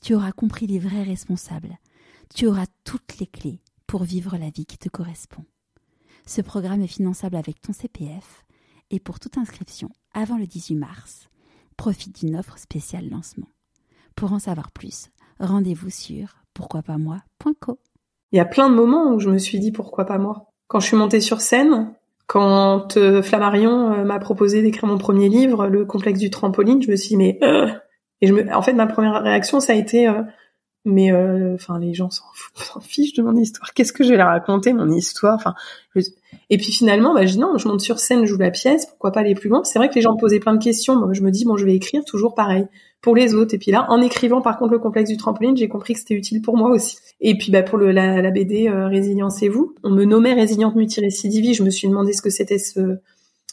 tu auras compris les vrais responsables, tu auras toutes les clés pour vivre la vie qui te correspond. Ce programme est finançable avec ton CPF et pour toute inscription avant le 18 mars, profite d'une offre spéciale lancement. Pour en savoir plus, rendez-vous sur pourquoipasmoi.co. Il y a plein de moments où je me suis dit pourquoi pas moi. Quand je suis montée sur scène, quand euh, Flammarion euh, m'a proposé d'écrire mon premier livre, Le complexe du trampoline, je me suis dit mais euh, et je me en fait ma première réaction ça a été euh, mais euh, enfin les gens s'en fichent de mon histoire. Qu'est-ce que je vais leur raconter mon histoire? Enfin et puis finalement bah je dis non, je monte sur scène, je joue la pièce, pourquoi pas aller plus loin? C'est vrai que les gens me posaient plein de questions, moi je me dis bon, je vais écrire toujours pareil pour les autres et puis là en écrivant par contre le complexe du trampoline, j'ai compris que c'était utile pour moi aussi. Et puis bah pour le, la, la BD euh, Résilience et vous, on me nommait résiliente multirécidivie, je me suis demandé ce que c'était ce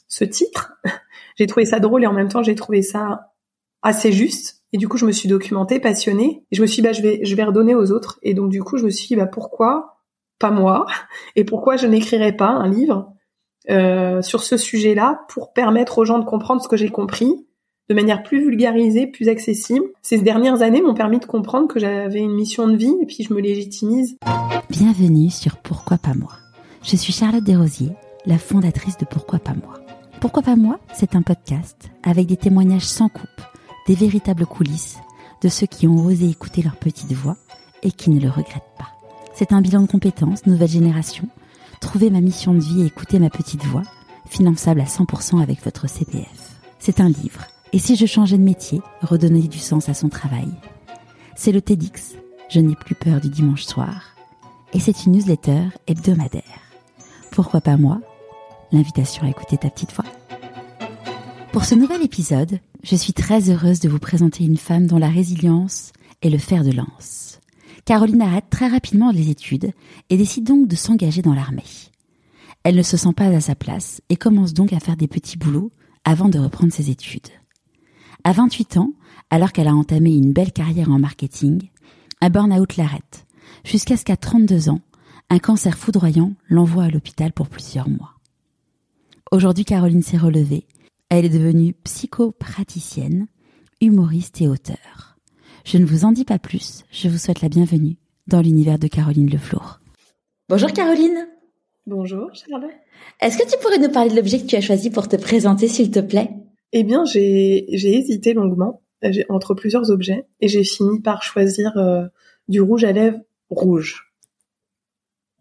ce titre. j'ai trouvé ça drôle et en même temps, j'ai trouvé ça assez juste et du coup, je me suis documentée, passionnée. Et je me suis dit, bah, je vais, je vais redonner aux autres. Et donc, du coup, je me suis dit, bah, pourquoi pas moi Et pourquoi je n'écrirais pas un livre euh, sur ce sujet-là pour permettre aux gens de comprendre ce que j'ai compris de manière plus vulgarisée, plus accessible. Ces dernières années m'ont permis de comprendre que j'avais une mission de vie et puis je me légitimise. Bienvenue sur Pourquoi pas moi. Je suis Charlotte Desrosiers, la fondatrice de Pourquoi pas moi. Pourquoi pas moi C'est un podcast avec des témoignages sans coupe des véritables coulisses de ceux qui ont osé écouter leur petite voix et qui ne le regrettent pas. C'est un bilan de compétences, nouvelle génération, trouver ma mission de vie et écouter ma petite voix, finançable à 100% avec votre CPF. C'est un livre, et si je changeais de métier, redonner du sens à son travail? C'est le TEDx, je n'ai plus peur du dimanche soir, et c'est une newsletter hebdomadaire. Pourquoi pas moi? L'invitation à écouter ta petite voix. Pour ce nouvel épisode, je suis très heureuse de vous présenter une femme dont la résilience est le fer de lance. Caroline arrête très rapidement les études et décide donc de s'engager dans l'armée. Elle ne se sent pas à sa place et commence donc à faire des petits boulots avant de reprendre ses études. À 28 ans, alors qu'elle a entamé une belle carrière en marketing, un burn-out l'arrête, jusqu'à ce qu'à 32 ans, un cancer foudroyant l'envoie à l'hôpital pour plusieurs mois. Aujourd'hui, Caroline s'est relevée elle est devenue psychopraticienne, humoriste et auteure. Je ne vous en dis pas plus, je vous souhaite la bienvenue dans l'univers de Caroline Leflour. Bonjour Caroline. Bonjour Charlotte. Est-ce que tu pourrais nous parler de l'objet que tu as choisi pour te présenter s'il te plaît? Eh bien j'ai hésité longuement entre plusieurs objets et j'ai fini par choisir euh, du rouge à lèvres rouge.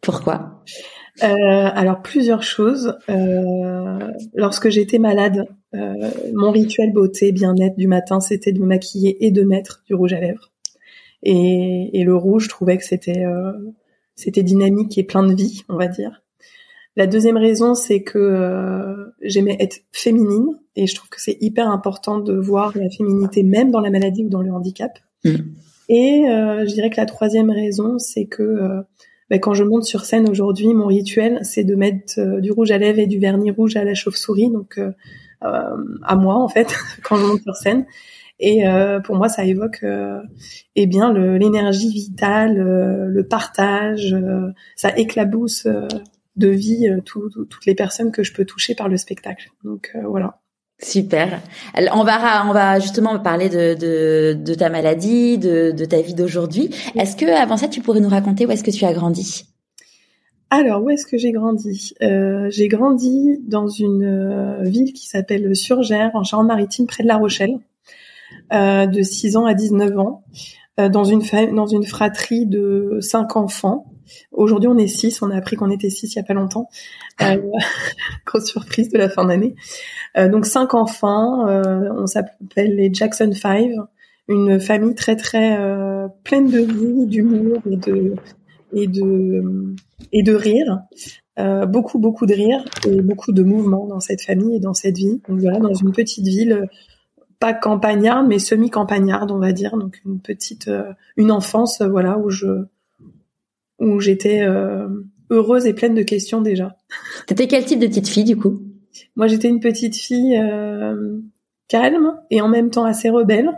Pourquoi? Euh, alors plusieurs choses. Euh, lorsque j'étais malade, euh, mon rituel beauté, bien-être du matin, c'était de me maquiller et de mettre du rouge à lèvres. Et, et le rouge, je trouvais que c'était euh, c'était dynamique et plein de vie, on va dire. La deuxième raison, c'est que euh, j'aimais être féminine et je trouve que c'est hyper important de voir la féminité même dans la maladie ou dans le handicap. Mm. Et je dirais que la troisième raison, c'est que ben, quand je monte sur scène aujourd'hui, mon rituel, c'est de mettre euh, du rouge à lèvres et du vernis rouge à la chauve-souris, donc euh, euh à moi en fait, quand je monte sur scène. Et euh, pour moi, ça évoque eh bien l'énergie vitale, le partage, ça éclabousse de vie toutes les personnes que je peux toucher par le spectacle. Donc voilà. Super. On va on va justement parler de, de, de ta maladie, de, de ta vie d'aujourd'hui. Est-ce que avant ça, tu pourrais nous raconter où est-ce que tu as grandi? Alors où est-ce que j'ai grandi? Euh, J'ai grandi dans une euh, ville qui s'appelle Surgères, en Charente-Maritime, près de La Rochelle, euh, de 6 ans à 19 ans, euh, dans une dans une fratrie de cinq enfants. Aujourd'hui, on est six. On a appris qu'on était six il y a pas longtemps. Euh, grosse surprise de la fin d'année. Euh, donc cinq enfants. Euh, on s'appelle les Jackson Five. Une famille très très euh, pleine de vie, d'humour et de et de et de rire. beaucoup beaucoup de rire et beaucoup de mouvement dans cette famille et dans cette vie. Donc voilà, dans une petite ville pas campagnarde, mais semi-campagnarde, on va dire. Donc une petite, une enfance, voilà, où je, où j'étais heureuse et pleine de questions déjà. T'étais quel type de petite fille du coup? Moi, j'étais une petite fille calme et en même temps assez rebelle.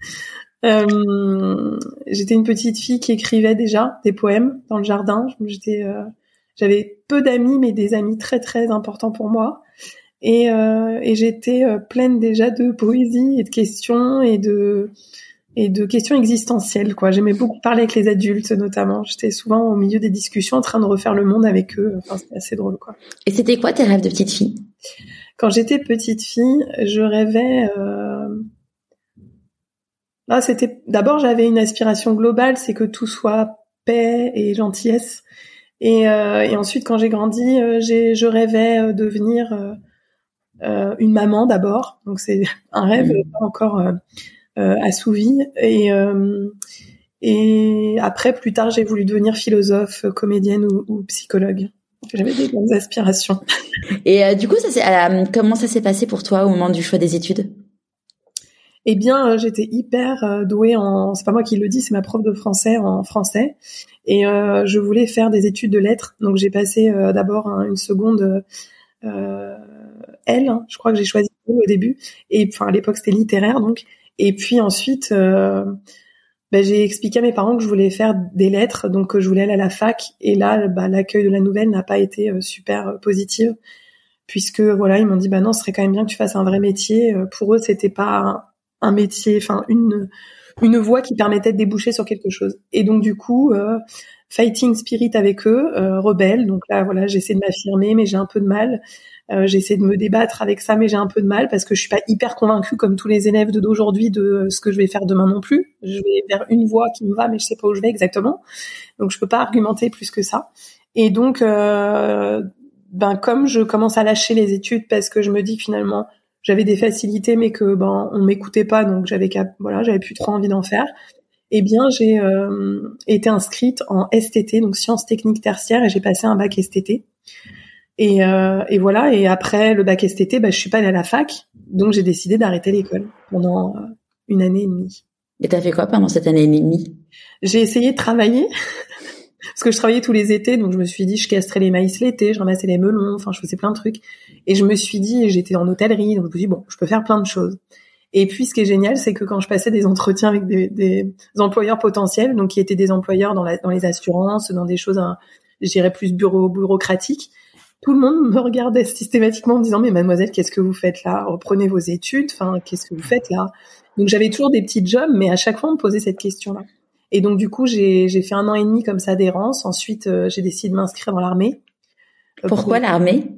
Euh, j'étais une petite fille qui écrivait déjà des poèmes dans le jardin. J'étais, euh, j'avais peu d'amis, mais des amis très très importants pour moi. Et, euh, et j'étais euh, pleine déjà de poésie et de questions et de et de questions existentielles. Quoi, j'aimais beaucoup parler avec les adultes, notamment. J'étais souvent au milieu des discussions, en train de refaire le monde avec eux. Enfin, c'était assez drôle, quoi. Et c'était quoi tes rêves de petite fille? Quand j'étais petite fille, je rêvais. Euh, Là, c'était d'abord j'avais une aspiration globale, c'est que tout soit paix et gentillesse. Et, euh, et ensuite, quand j'ai grandi, euh, je rêvais devenir euh, une maman d'abord. Donc c'est un rêve mmh. pas encore assouvi. Et et après, plus tard, j'ai voulu devenir philosophe, comédienne ou, ou psychologue. J'avais des grandes aspirations. Et du coup, ça c'est, comment ça s'est passé pour toi au moment du choix des études? Eh bien, euh, j'étais hyper euh, douée en. C'est pas moi qui le dis, c'est ma prof de français en français. Et euh, je voulais faire des études de lettres, donc j'ai passé d'abord une seconde L. Hein. je crois que j'ai choisi au début. Et enfin, à l'époque, c'était littéraire, donc. Et puis ensuite. Ben, j'ai expliqué à mes parents que je voulais faire des lettres, donc que je voulais aller à la fac. Et là, bah, l'accueil de la nouvelle n'a pas été super positif, puisque voilà, ils m'ont dit bah non, ce serait quand même bien que tu fasses un vrai métier. Pour eux, c'était pas un métier, enfin une une voie qui permettait de déboucher sur quelque chose. Et donc du coup, euh, fighting spirit avec eux, euh, rebelle. Donc là, voilà, j'essaie de m'affirmer, mais j'ai un peu de mal. Euh, j'essaie de me débattre avec ça, mais j'ai un peu de mal parce que je suis pas hyper convaincue comme tous les élèves d'aujourd'hui de ce que je vais faire demain non plus. Je vais vers une voie qui me va, mais je sais pas où je vais exactement. Donc je peux pas argumenter plus que ça. Et donc, euh, ben comme je commence à lâcher les études parce que je me dis finalement j'avais des facilités mais que ben on m'écoutait pas donc j'avais voilà j'avais plus trop envie d'en faire eh bien j'ai euh, été inscrite en STT donc sciences techniques tertiaires et j'ai passé un bac STT et, euh, et voilà et après le bac STT bah, je suis pas allée à la fac donc j'ai décidé d'arrêter l'école pendant euh, une année et demie et t'as fait quoi pendant cette année et demie? J'ai essayé de travailler parce que je travaillais tous les étés, donc je me suis dit je castrais les maïs l'été, je ramassais les melons, enfin je faisais plein de trucs. Et je me suis dit, j'étais en hôtellerie, donc je me suis dit bon, je peux faire plein de choses. Et puis ce qui est génial, c'est que quand je passais des entretiens avec des, des employeurs potentiels, donc qui étaient des employeurs dans, la, dans les assurances, dans des choses, hein, je dirais plus bureau, bureaucratiques, tout le monde me regardait systématiquement en me disant mais mademoiselle qu'est-ce que vous faites là? Reprenez vos études enfin qu'est-ce que vous faites là? Donc j'avais toujours des petits jobs mais à chaque fois on me posait cette question là et donc du coup, j'ai fait un an et demi comme ça d'errance. Ensuite, euh, j'ai décidé de m'inscrire dans l'armée. Euh, Pourquoi l'armée?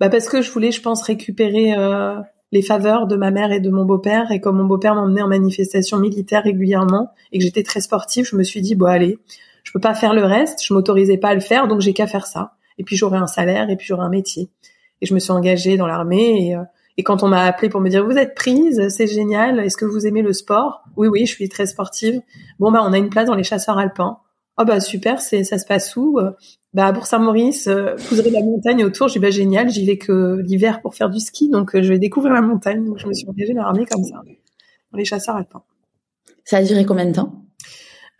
Bah parce que je voulais, je pense, récupérer euh, les faveurs de ma mère et de mon beau-père. Et comme mon beau-père m'emmenait en manifestation militaire régulièrement et que j'étais très sportive, je me suis dit bon allez, je peux pas faire le reste. Je m'autorisais pas à le faire, donc j'ai qu'à faire ça. Et puis j'aurai un salaire et puis j'aurai un métier. Et je me suis engagée dans l'armée et et quand on m'a appelé pour me dire vous êtes prise, c'est génial, est-ce que vous aimez le sport? Oui, oui, je suis très sportive. Bon bah on a une place dans les chasseurs alpins. Oh bah super, c'est ça se passe où Bah à Bourg-Saint-Maurice, euh, vous aurez la montagne autour. J'ai bah génial, j'y vais que l'hiver pour faire du ski, donc euh, je vais découvrir la montagne. Donc je me suis engagée dans l'armée comme ça, dans les chasseurs alpins. Ça a duré combien de temps?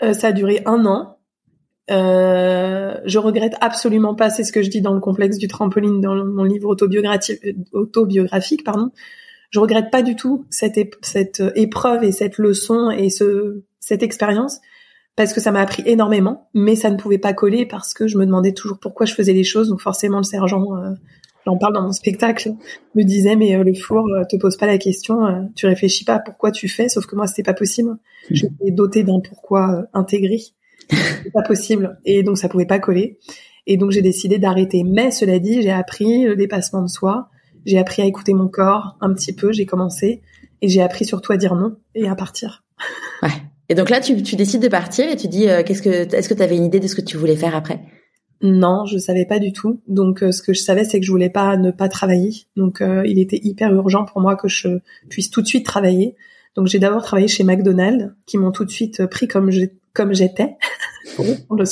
Euh, Ça a duré un an. Euh, je regrette absolument pas, c'est ce que je dis dans le complexe du trampoline dans mon livre autobiographique, autobiographique pardon. Je regrette pas du tout cette, cette épreuve et cette leçon et ce, cette expérience parce que ça m'a appris énormément, mais ça ne pouvait pas coller parce que je me demandais toujours pourquoi je faisais les choses. Donc forcément, le sergent, euh, j'en parle dans mon spectacle, me disait mais euh, le four euh, te pose pas la question, euh, tu réfléchis pas à pourquoi tu fais, sauf que moi c'était pas possible. Mmh. J'étais dotée d'un pourquoi intégré c'est pas possible. Et donc ça pouvait pas coller. Et donc j'ai décidé d'arrêter. Mais cela dit, j'ai appris le dépassement de soi. J'ai appris à écouter mon corps un petit peu. J'ai commencé et j'ai appris surtout à dire non et à partir. Ouais. Et donc là, tu, tu décides de partir et tu dis, euh, qu'est-ce que, est-ce que tu avais une idée de ce que tu voulais faire après? Non, je savais pas du tout. Donc euh, ce que je savais, c'est que je voulais pas ne pas travailler. Donc euh, il était hyper urgent pour moi que je puisse tout de suite travailler. Donc j'ai d'abord travaillé chez McDonald's, qui m'ont tout de suite pris comme je, comme j'étais, le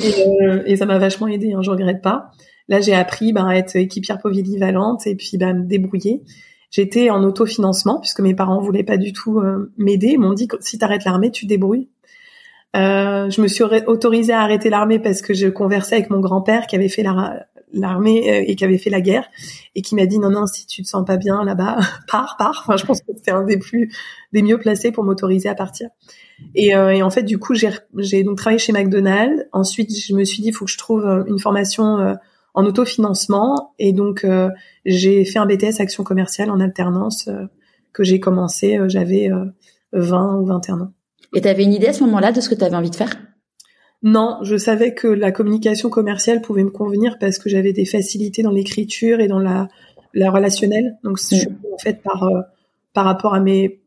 et, euh, et, ça m'a vachement aidé, hein, je regrette pas. Là, j'ai appris ben, à être équipière polyvalente et puis ben, me débrouiller. J'étais en autofinancement puisque mes parents voulaient pas du tout m'aider. Ils m'ont dit si t'arrêtes l'armée, tu débrouilles. Euh, je me suis autorisée à arrêter l'armée parce que je conversais avec mon grand-père qui avait fait l'armée euh, et qui avait fait la guerre et qui m'a dit non non si tu te sens pas bien là-bas pars pars enfin je pense que c'était un des plus des mieux placés pour m'autoriser à partir et, euh, et, en fait du coup j'ai donc travaillé chez McDonald's ensuite je me suis dit faut que je trouve euh, une formation euh, en autofinancement et donc j'ai fait un BTS action commerciale en alternance que j'ai commencé j'avais 20 ou 21 ans et tu avais une idée à ce moment-là de ce que tu avais envie de faire? Non, je savais que la communication commerciale pouvait me convenir parce que j'avais des facilités dans l'écriture et dans la, la relationnelle. Donc, c'est mm. en fait par euh, par rapport à mes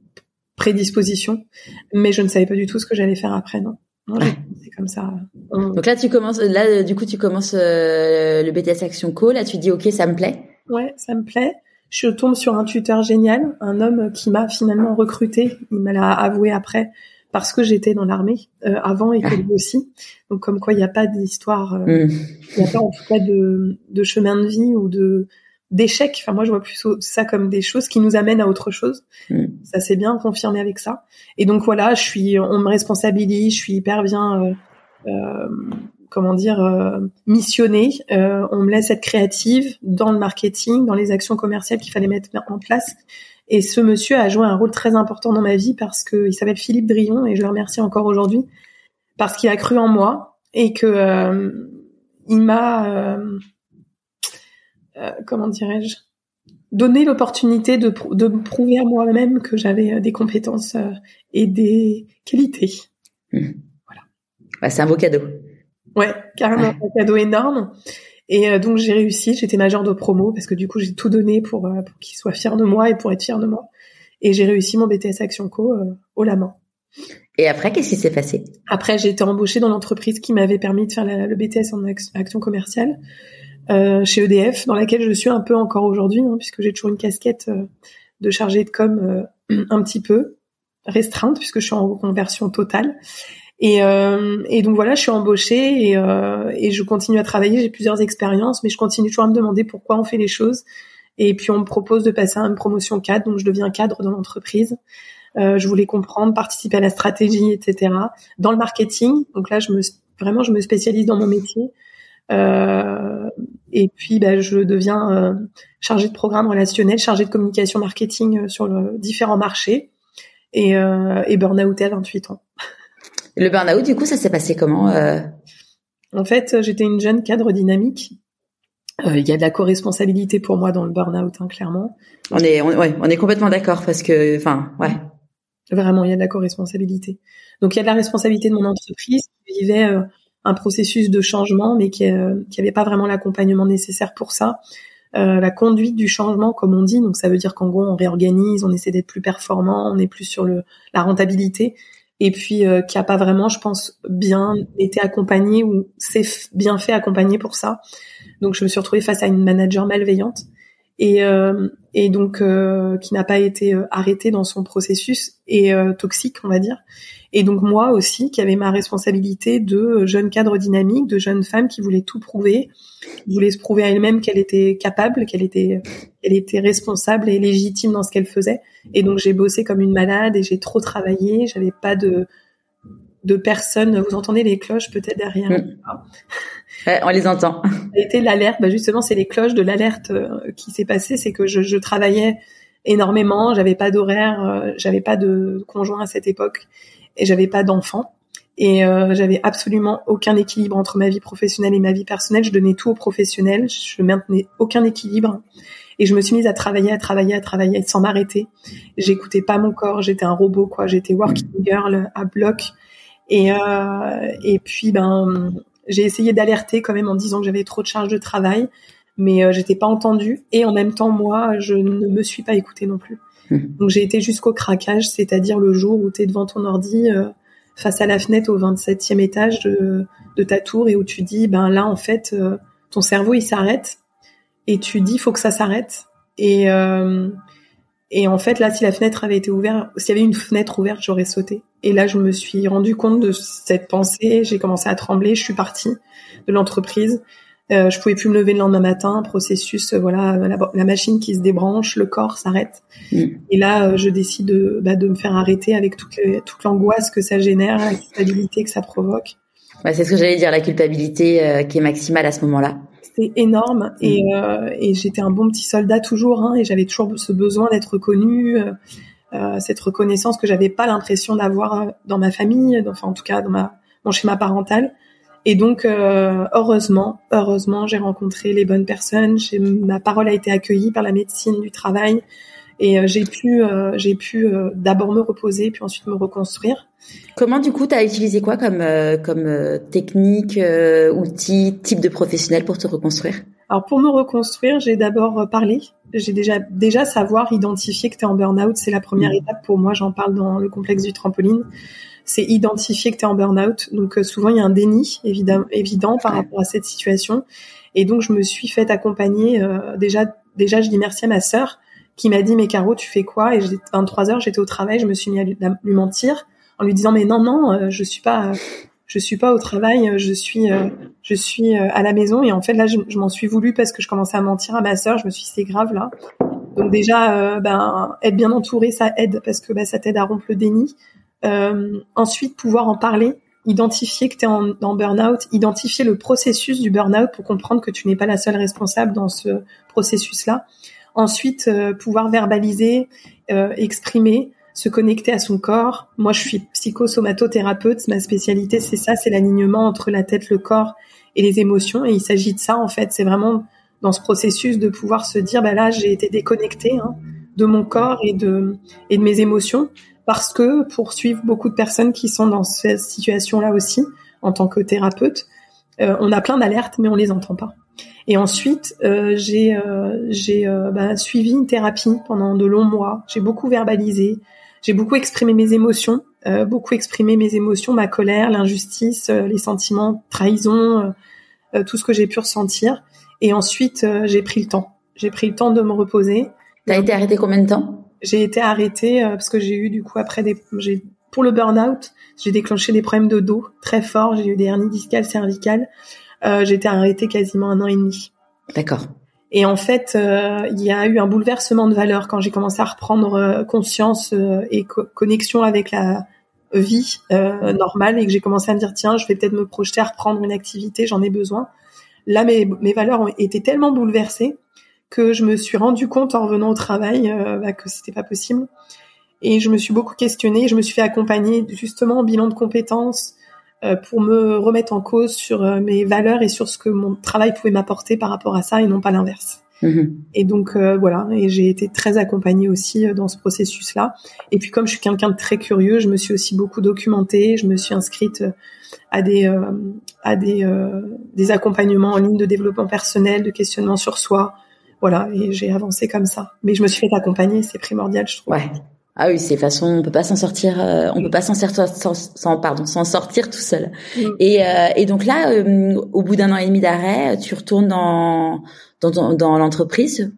prédispositions, mais je ne savais pas du tout ce que j'allais faire après, non. C'est comme ça. Donc là, tu commences, là, du coup, tu commences euh, le BTS Action Co. Là, tu dis, ok, ça me plaît. Ouais, ça me plaît. Je tombe sur un tuteur génial, un homme qui m'a finalement recruté. Il m'a avoué après parce que j'étais dans l'armée euh, avant et que lui aussi. Donc comme quoi il n'y a pas d'histoire, euh, mm. il n'y a pas en tout cas de, de chemin de vie ou de d'échec. Enfin moi je vois plus ça comme des choses qui nous amènent à autre chose. Mm. Ça s'est bien confirmé avec ça. Et donc voilà, je suis, on me responsabilise, je suis hyper bien. Euh, euh comment dire, euh, missionnée. Euh, on me laisse être créative dans le marketing, dans les actions commerciales qu'il fallait mettre en place. Et ce monsieur a joué un rôle très important dans ma vie parce qu'il s'appelle Philippe Drion et je le remercie encore aujourd'hui parce qu'il a cru en moi et que euh, il m'a euh, euh, comment dirais-je donné l'opportunité de, de me prouver à moi-même que j'avais des compétences et des qualités. Mmh. Voilà. c'est un beau cadeau. Ouais, carrément un cadeau énorme. Et euh, donc j'ai réussi, j'étais major de promo parce que du coup j'ai tout donné pour, euh, pour qu'il soit fier de moi et pour être fier de moi. Et j'ai réussi mon BTS Action Co euh, au la main. Et après, qu'est-ce qui s'est passé? Après, j'ai été embauchée dans l'entreprise qui m'avait permis de faire le BTS en action commerciale euh, chez EDF, dans laquelle je suis un peu encore aujourd'hui, hein, puisque j'ai toujours une casquette de chargée de com un petit peu restreinte, puisque je suis en conversion totale. Et, euh, et donc voilà, je suis embauchée et, euh, et je continue à travailler. J'ai plusieurs expériences, mais je continue toujours à me demander pourquoi on fait les choses. Et puis on me propose de passer à une promotion cadre, donc je deviens cadre dans l'entreprise. Euh, je voulais comprendre, participer à la stratégie, etc. Dans le marketing, donc là, je me vraiment, je me spécialise dans mon métier. Euh, et puis, bah, je deviens euh, chargée de programme relationnel, chargée de communication marketing euh, sur le, différents marchés et, euh, et burn-out à 28 ans. Le burn-out, du coup, ça s'est passé comment euh? En fait, j'étais une jeune cadre dynamique. Euh, il y a de la co-responsabilité pour moi dans le burn-out, hein, clairement. On est, on, ouais, on est complètement d'accord parce que, enfin, ouais. Vraiment, il y a de la co-responsabilité. Donc, il y a de la responsabilité de mon entreprise qui vivait un processus de changement, mais qui n'avait pas vraiment l'accompagnement nécessaire pour ça. Euh, la conduite du changement, comme on dit, donc ça veut dire qu'en gros, on réorganise, on essaie d'être plus performant, on est plus sur le, la rentabilité et puis euh, qui a pas vraiment, je pense, bien été accompagné ou s'est bien fait accompagner pour ça. Donc je me suis retrouvée face à une manager malveillante et, euh, et donc euh, qui n'a pas été euh, arrêtée dans son processus et euh, toxique, on va dire. Et donc moi aussi, qui avait ma responsabilité de jeune cadre dynamique, de jeune femme qui voulait tout prouver, qui voulait se prouver à elle-même qu'elle était capable, qu'elle était, qu'elle était responsable et légitime dans ce qu'elle faisait. Et donc j'ai bossé comme une malade et j'ai trop travaillé. J'avais pas de de personnes. Vous entendez les cloches peut-être derrière mm. ouais, On les entend. Été l'alerte. Bah justement, c'est les cloches de l'alerte euh, qui s'est passée. C'est que je, je, travaillais énormément. J'avais pas d'horaire. Euh, j'avais pas de conjoint à cette époque et j'avais pas d'enfant. Et euh, j'avais absolument aucun équilibre entre ma vie professionnelle et ma vie personnelle. Je donnais tout au professionnel. Je maintenais aucun équilibre. Et je me suis mise à travailler, à travailler, à travailler sans m'arrêter. J'écoutais pas mon corps. J'étais un robot, quoi. J'étais working girl à bloc. Et, euh, et puis, ben, j'ai essayé d'alerter quand même en disant que j'avais trop de charges de travail, mais euh, j'étais pas entendue. Et en même temps, moi, je ne me suis pas écoutée non plus. Mmh. Donc j'ai été jusqu'au craquage, c'est-à-dire le jour où tu es devant ton ordi, euh, face à la fenêtre au 27e étage de, de, ta tour et où tu dis, ben là, en fait, euh, ton cerveau, il s'arrête. Et tu dis, faut que ça s'arrête. Et, euh, et en fait, là, si la fenêtre avait été ouverte, s'il y avait une fenêtre ouverte, j'aurais sauté. Et là, je me suis rendu compte de cette pensée. J'ai commencé à trembler. Je suis partie de l'entreprise. Euh, je pouvais plus me lever le lendemain matin, processus, euh, voilà, la, machine qui se débranche, le corps s'arrête. Mm. Et là, euh, je décide de, bah, de me faire arrêter avec toute, toute l'angoisse que ça génère, la culpabilité que ça provoque. c'est ce que j'allais dire, la culpabilité qui est maximale à ce moment-là. C'était énorme et, mm. et j'étais un bon petit soldat toujours, hein, et j'avais toujours ce besoin d'être reconnu, cette reconnaissance que j'avais pas l'impression d'avoir dans ma famille, enfin en tout cas dans ma mon schéma parental. Et donc, euh, heureusement, heureusement, j'ai rencontré les bonnes personnes. Ma parole a été accueillie par la médecine du travail et euh, j'ai pu, euh, j'ai pu d'abord me reposer, puis ensuite me reconstruire. Comment du coup, tu as utilisé quoi comme comme technique, outil, type de professionnel pour te reconstruire? Alors pour me reconstruire, j'ai d'abord parlé. J'ai déjà déjà savoir identifier que tu es en burn-out, c'est la première mmh. étape pour moi. J'en parle dans le complexe du trampoline c'est identifier que tu es en burn-out. Donc euh, souvent il y a un déni évidemment évident par rapport à cette situation. Et donc je me suis fait accompagner euh, déjà déjà je dis merci à ma sœur qui m'a dit mais Caro tu fais quoi? Et j'ai 23 heures j'étais au travail je me suis mis à lui, mentir en lui disant mais non non euh, je suis pas je suis pas au travail je suis je suis à la maison. Et en fait là je, m'en suis voulu parce que je commençais à mentir à ma sœur. Je me suis dit c'est grave là. Donc déjà ben être bien entouré ça aide parce que ben, ça t'aide à rompre le déni. euh, ensuite, pouvoir en parler, identifier que tu es en, en burn-out, identifier le processus du burn-out pour comprendre que tu n'es pas la seule responsable dans ce processus-là. Ensuite, euh, pouvoir verbaliser, euh, exprimer, se connecter à son corps. Moi, je suis psychosomatothérapeute. Ma spécialité, c'est ça, c'est l'alignement entre la tête, le corps et les émotions. Et il s'agit de ça, en fait. C'est vraiment dans ce processus de pouvoir se dire, bah là, j'ai été déconnectée hein, de mon corps et de et de mes émotions parce que pour suivre beaucoup de personnes qui sont dans cette situation-là aussi, en tant que thérapeute, euh, on a plein d'alertes, mais on les entend pas. Et ensuite, euh, j'ai euh, j'ai bah, suivi une thérapie pendant de longs mois. J'ai beaucoup verbalisé, j'ai beaucoup exprimé mes émotions, beaucoup exprimé mes émotions, ma colère, l'injustice, les sentiments, trahison, tout ce que j'ai pu ressentir. Et ensuite, j'ai pris le temps. J'ai pris le temps de me reposer. T'as été arrêtée combien de temps? J'ai été arrêtée euh, parce que j'ai eu du coup après des pour le burn-out, j'ai déclenché des problèmes de dos très forts, j'ai eu des hernies discales cervicales. Euh, j'ai été arrêtée quasiment un an et demi. D'accord. Et en fait, euh, il y a eu un bouleversement de valeur quand j'ai commencé à reprendre euh, conscience et connexion avec la vie normale et que j'ai commencé à me dire tiens, je vais peut-être me projeter à reprendre une activité, j'en ai besoin. Là, mes, mes valeurs ont été tellement bouleversées que je me suis rendu compte en revenant au travail euh, bah, que c'était pas possible. Et je me suis beaucoup questionnée, je me suis fait accompagner justement en bilan de compétences euh, pour me remettre en cause sur euh, mes valeurs et sur ce que mon travail pouvait m'apporter par rapport à ça et non pas l'inverse. Mm-hmm. Et donc voilà, et j'ai été très accompagnée aussi dans ce processus-là. Et puis comme je suis quelqu'un de très curieux, je me suis aussi beaucoup documentée, je me suis inscrite à des à des des accompagnements en ligne de développement personnel, de questionnement sur soi, voilà, et j'ai avancé comme ça. Mais je me suis fait accompagner, c'est primordial, je trouve. Ouais. Ah oui, c'est façon, on peut pas s'en sortir, euh, on peut pas s'en sortir sans, pardon, s'en sortir tout seul. Et, euh, et donc là, euh, au bout d'un an et demi d'arrêt, tu retournes dans dans, dans, l'entreprise.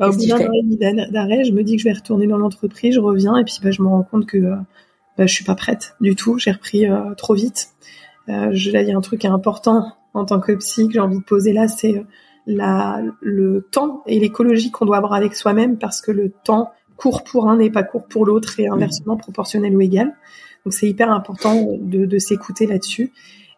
Bah, au bout d'un an et demi d'arrêt, je me dis que je vais retourner dans l'entreprise, je reviens et puis bah, je me rends compte que bah, je suis pas prête du tout. J'ai repris trop vite. je là, il y a un truc important en tant que psy que j'ai envie de poser là, c'est la, le temps et l'écologie qu'on doit avoir avec soi-même parce que le temps court pour un n'est pas court pour l'autre et inversement proportionnel ou égal. Donc c'est hyper important de, de s'écouter là-dessus.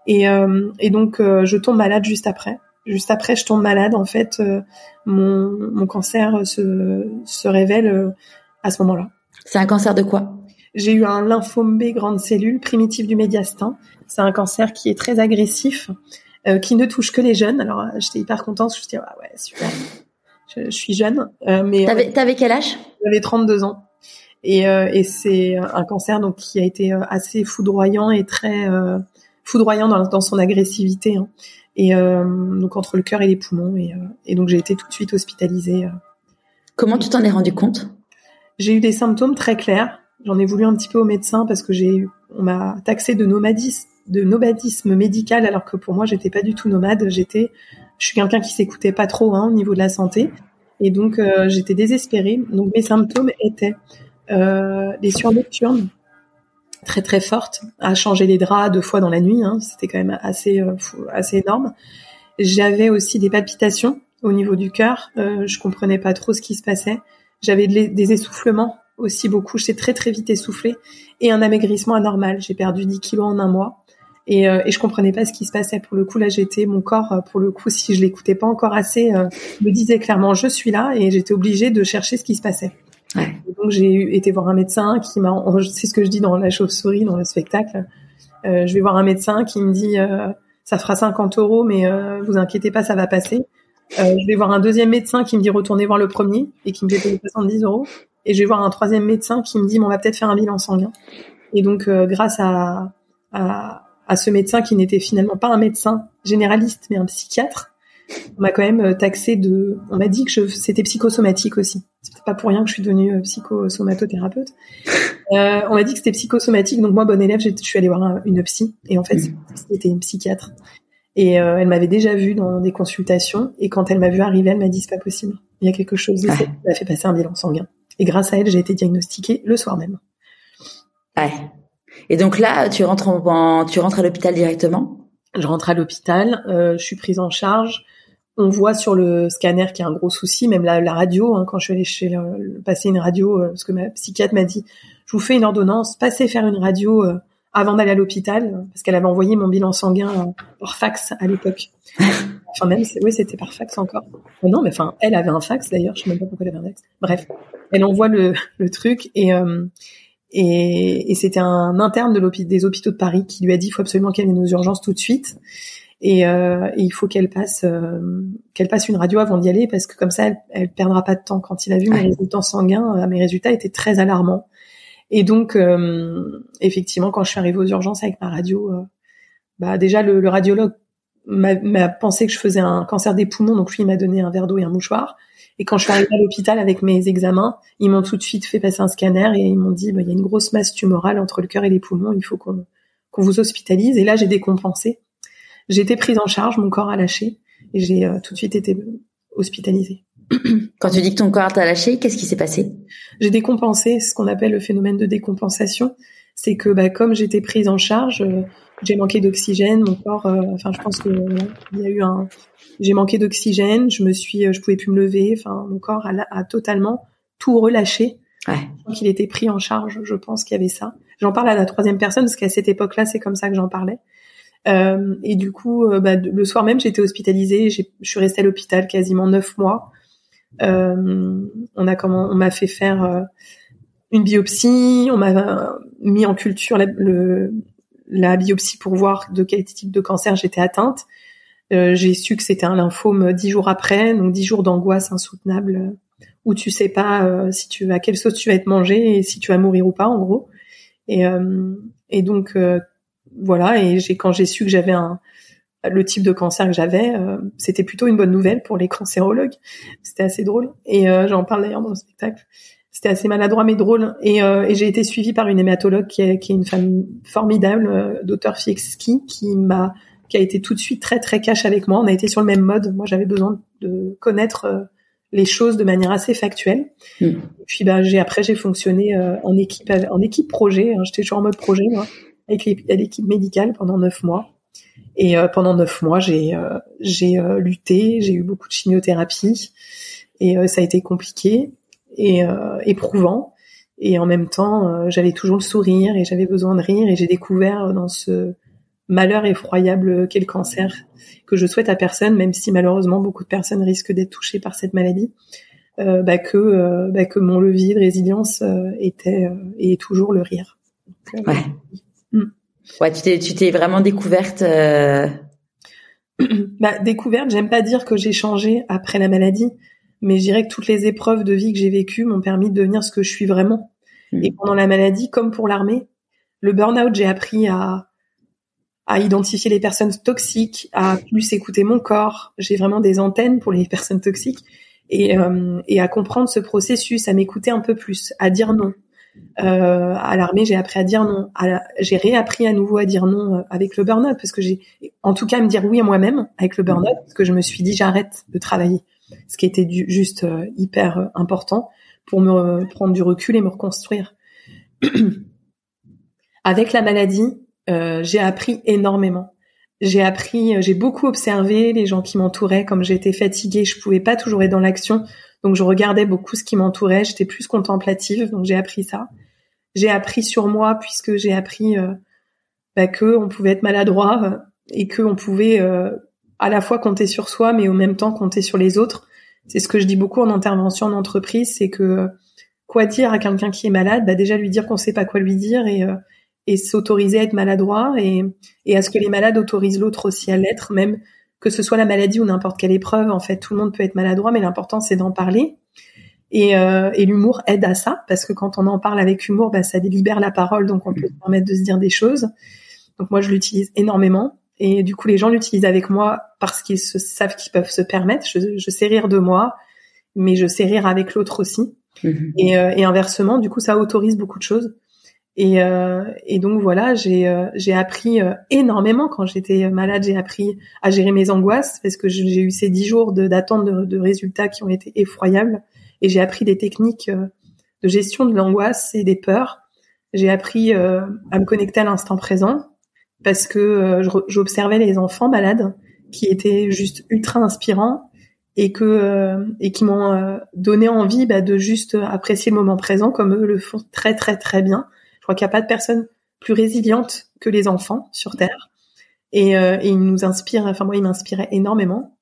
Et, euh, et donc euh, je tombe malade juste après. Juste après, je tombe malade. En fait, euh, mon, mon cancer se, se révèle à ce moment-là. C'est un cancer de quoi? J'ai eu un lymphome B grande cellule primitif du médiastin. C'est un cancer qui est très agressif euh, qui ne touche que les jeunes. Alors euh, j'étais hyper contente, je me suis dit ah ouais super, je, suis jeune. Euh, mais t'avais, t'avais quel âge? J'avais 32 ans. Et, et c'est un cancer donc qui a été assez foudroyant et très foudroyant dans, dans, son agressivité. Hein. Et donc entre le cœur et les poumons. Et, et donc j'ai été tout de suite hospitalisée. Comment tu t'en es rendu compte? J'ai eu des symptômes très clairs. J'en ai voulu un petit peu au médecin parce que j'ai on m'a taxé de nomadisme de nomadisme médical alors que pour moi j'étais pas du tout nomade j'étais je suis quelqu'un qui s'écoutait pas trop hein, au niveau de la santé et donc euh, j'étais désespérée donc mes symptômes étaient euh, des sueurs nocturnes très très fortes à changer les draps deux fois dans la nuit hein, c'était quand même assez euh, assez énorme J'avais aussi des palpitations au niveau du cœur. Euh, je comprenais pas trop ce qui se passait. J'avais des essoufflements aussi beaucoup. J'étais très très vite essoufflée et un amaigrissement anormal. J'ai perdu 10 kilos en un mois et, euh, et je comprenais pas ce qui se passait. Pour le coup, là, j'étais mon corps. Euh, pour le coup, si je l'écoutais pas encore assez, euh, me disait clairement je suis là et j'étais obligée de chercher ce qui se passait. Ouais. Donc j'ai été voir un médecin qui m'a. C'est ce que je dis dans la chauve-souris dans le spectacle. Euh, je vais voir un médecin qui me dit euh, ça fera 50 euros, mais euh, vous inquiétez pas, ça va passer. je vais voir un deuxième médecin qui me dit retournez voir le premier et qui me fait payer 70 euros. Et je vais voir un troisième médecin qui me dit, on va peut-être faire un bilan sanguin. Et donc, euh, grâce à, à, à, ce médecin qui n'était finalement pas un médecin généraliste, mais un psychiatre, on m'a quand même euh, taxé de... On m'a dit que je, c'était psychosomatique aussi. C'était pas pour rien que je suis devenue euh, psychosomatothérapeute. Euh, on m'a dit que c'était psychosomatique, donc moi, bon élève, je suis allée voir une psy. Et en fait, c'était une psychiatre. Et euh, elle m'avait déjà vue dans des consultations. Et quand elle m'a vu arriver, elle m'a dit, c'est pas possible. Il y a quelque chose. Elle m'a fait passer un bilan sanguin. Et grâce à elle, j'ai été diagnostiquée le soir même. Ouais. Et donc là, tu rentres en, tu rentres à l'hôpital directement? Je rentre à l'hôpital, euh, je suis prise en charge. On voit sur le scanner qu'il y a un gros souci, même la, la radio. Hein, quand je suis allée chez le, passer une radio, euh, parce que ma psychiatre m'a dit, je vous fais une ordonnance, passez faire une radio euh, avant d'aller à l'hôpital, parce qu'elle avait envoyé mon bilan sanguin par fax à l'époque. Enfin même, oui, c'était par fax encore. Oh non, mais enfin, elle avait un fax d'ailleurs. Je sais même pas pourquoi elle avait un fax. Bref, elle envoie le, le truc et euh, et, et c'était un interne de des hôpitaux de Paris qui lui a dit il faut absolument qu'elle ait nos urgences tout de suite et, euh, et il faut qu'elle passe euh, qu'elle passe une radio avant d'y aller parce que comme ça elle, elle, perdra pas de temps. Quand il a vu mes résultats sanguins, euh, mes résultats étaient très alarmants. Et donc euh, effectivement, quand je suis arrivée aux urgences avec ma radio, bah déjà le, le radiologue m'a pensé que je faisais un cancer des poumons, donc lui il m'a donné un verre d'eau et un mouchoir. Et quand je suis arrivée à l'hôpital avec mes examens, ils m'ont tout de suite fait passer un scanner et ils m'ont dit bah, il y a une grosse masse tumorale entre le cœur et les poumons, il faut qu'on qu'on vous hospitalise. Et là j'ai décompensé. J'ai été prise en charge, mon corps a lâché et j'ai euh, tout de suite été hospitalisée. Quand tu dis que ton corps t'a lâché, qu'est-ce qui s'est passé? J'ai décompensé, ce qu'on appelle le phénomène de décompensation. C'est que bah, comme j'étais prise en charge, euh, j'ai manqué d'oxygène, mon corps, euh, enfin je pense que il y a eu un, j'ai manqué d'oxygène, je me suis, euh, je pouvais plus me lever, enfin mon corps a, a totalement tout relâché. Ouais. Donc il était pris en charge, je pense qu'il y avait ça. J'en parle à la troisième personne parce qu'à cette époque-là, c'est comme ça que j'en parlais. Euh, et du coup, euh, bah, le soir même, j'étais hospitalisée. Je suis restée à l'hôpital quasiment neuf mois. Euh, on a comment, on m'a fait faire une biopsie, on m'a mis en culture le, la biopsie pour voir de quel type de cancer j'étais atteinte. Euh, j'ai su que c'était un lymphome dix jours après, donc dix jours d'angoisse insoutenable euh, où tu sais pas euh, si tu à quelle sauce tu vas être mangé et si tu vas mourir ou pas en gros. Et, et donc voilà. Et j'ai quand j'ai su que j'avais un le type de cancer que j'avais, c'était plutôt une bonne nouvelle pour les cancérologues. C'était assez drôle et j'en parle d'ailleurs dans le spectacle. C'était assez maladroit mais drôle. Et, euh, et j'ai été suivie par une hématologue qui est, qui est une femme formidable, euh, docteur Fiexki, qui m'a qui a été tout de suite très très cash avec moi. On a été sur le même mode. Moi, j'avais besoin de connaître euh, les choses de manière assez factuelle. Mm. Et puis bah, j'ai après j'ai fonctionné euh, en équipe en équipe projet. Hein. J'étais toujours en mode projet moi, avec l'équipe médicale pendant neuf mois. Et euh, pendant neuf mois, j'ai j'ai lutté, j'ai eu beaucoup de chimiothérapie et ça a été compliqué et euh, éprouvant. Et en même temps, euh, j'avais toujours le sourire et j'avais besoin de rire. Et j'ai découvert dans ce malheur effroyable qu'est le cancer, que je souhaite à personne, même si malheureusement beaucoup de personnes risquent d'être touchées par cette maladie, euh, bah que euh, bah que mon levier de résilience euh, était euh, et est toujours le rire. ouais. Mm. Ouais, tu t'es tu t'es vraiment découverte. bah découverte, j'aime pas dire que j'ai changé après la maladie, mais je dirais que toutes les épreuves de vie que j'ai vécues m'ont permis de devenir ce que je suis vraiment. Hmm. Et pendant la maladie, comme pour l'armée, le burn-out, j'ai appris à à identifier les personnes toxiques, à plus écouter mon corps. J'ai vraiment des antennes pour les personnes toxiques et, euh, et à comprendre ce processus, à m'écouter un peu plus, à dire non. Euh, à l'armée, j'ai appris à dire non. J'ai réappris à nouveau à dire non euh, avec le burn-out parce que j'ai, en tout cas, à me dire oui à moi-même avec le burn-out parce que je me suis dit j'arrête de travailler ce qui était du, juste euh, hyper euh, important pour me prendre du recul et me reconstruire. Avec la maladie, euh, j'ai appris énormément. j'ai appris, j'ai beaucoup observé les gens qui m'entouraient. Comme j'étais fatiguée, je pouvais pas toujours être dans l'action, donc je regardais beaucoup ce qui m'entourait. J'étais plus contemplative, donc j'ai appris ça. J'ai appris sur moi puisque j'ai appris euh, bah, que on pouvait être maladroit euh, et que on pouvait euh, à la fois compter sur soi, mais au même temps compter sur les autres. C'est ce que je dis beaucoup en intervention en entreprise, c'est que quoi dire à quelqu'un qui est malade? Bah déjà lui dire qu'on sait pas quoi lui dire et et s'autoriser à être maladroit et, et à ce que les malades autorisent l'autre aussi à l'être, même que ce soit la maladie ou n'importe quelle épreuve. En fait, tout le monde peut être maladroit, mais l'important c'est d'en parler. Et, euh, et l'humour aide à ça parce que quand on en parle avec humour, bah, ça libère la parole, donc on peut se permettre de se dire des choses. Donc moi, je l'utilise énormément. Et du coup, les gens l'utilisent avec moi parce qu'ils se, savent qu'ils peuvent se permettre. Je, je, sais rire de moi, mais je sais rire avec l'autre aussi. Et, euh, et, inversement, du coup, ça autorise beaucoup de choses. Et, euh, et donc voilà, j'ai euh, j'ai appris énormément quand j'étais malade. J'ai appris à gérer mes angoisses parce que j'ai eu ces dix jours d'attente de, de, résultats qui ont été effroyables. Et j'ai appris des techniques de gestion de l'angoisse et des peurs. J'ai appris à me connecter à l'instant présent parce que j'observais les enfants malades qui étaient juste ultra inspirants et que et qui m'ont donné envie bah, de juste apprécier le moment présent comme eux le font très très très bien crois qu'il n'y a pas de personne plus résiliente que les enfants sur Terre. Et, euh, et ils nous inspirent, enfin moi, ils m'inspiraient énormément.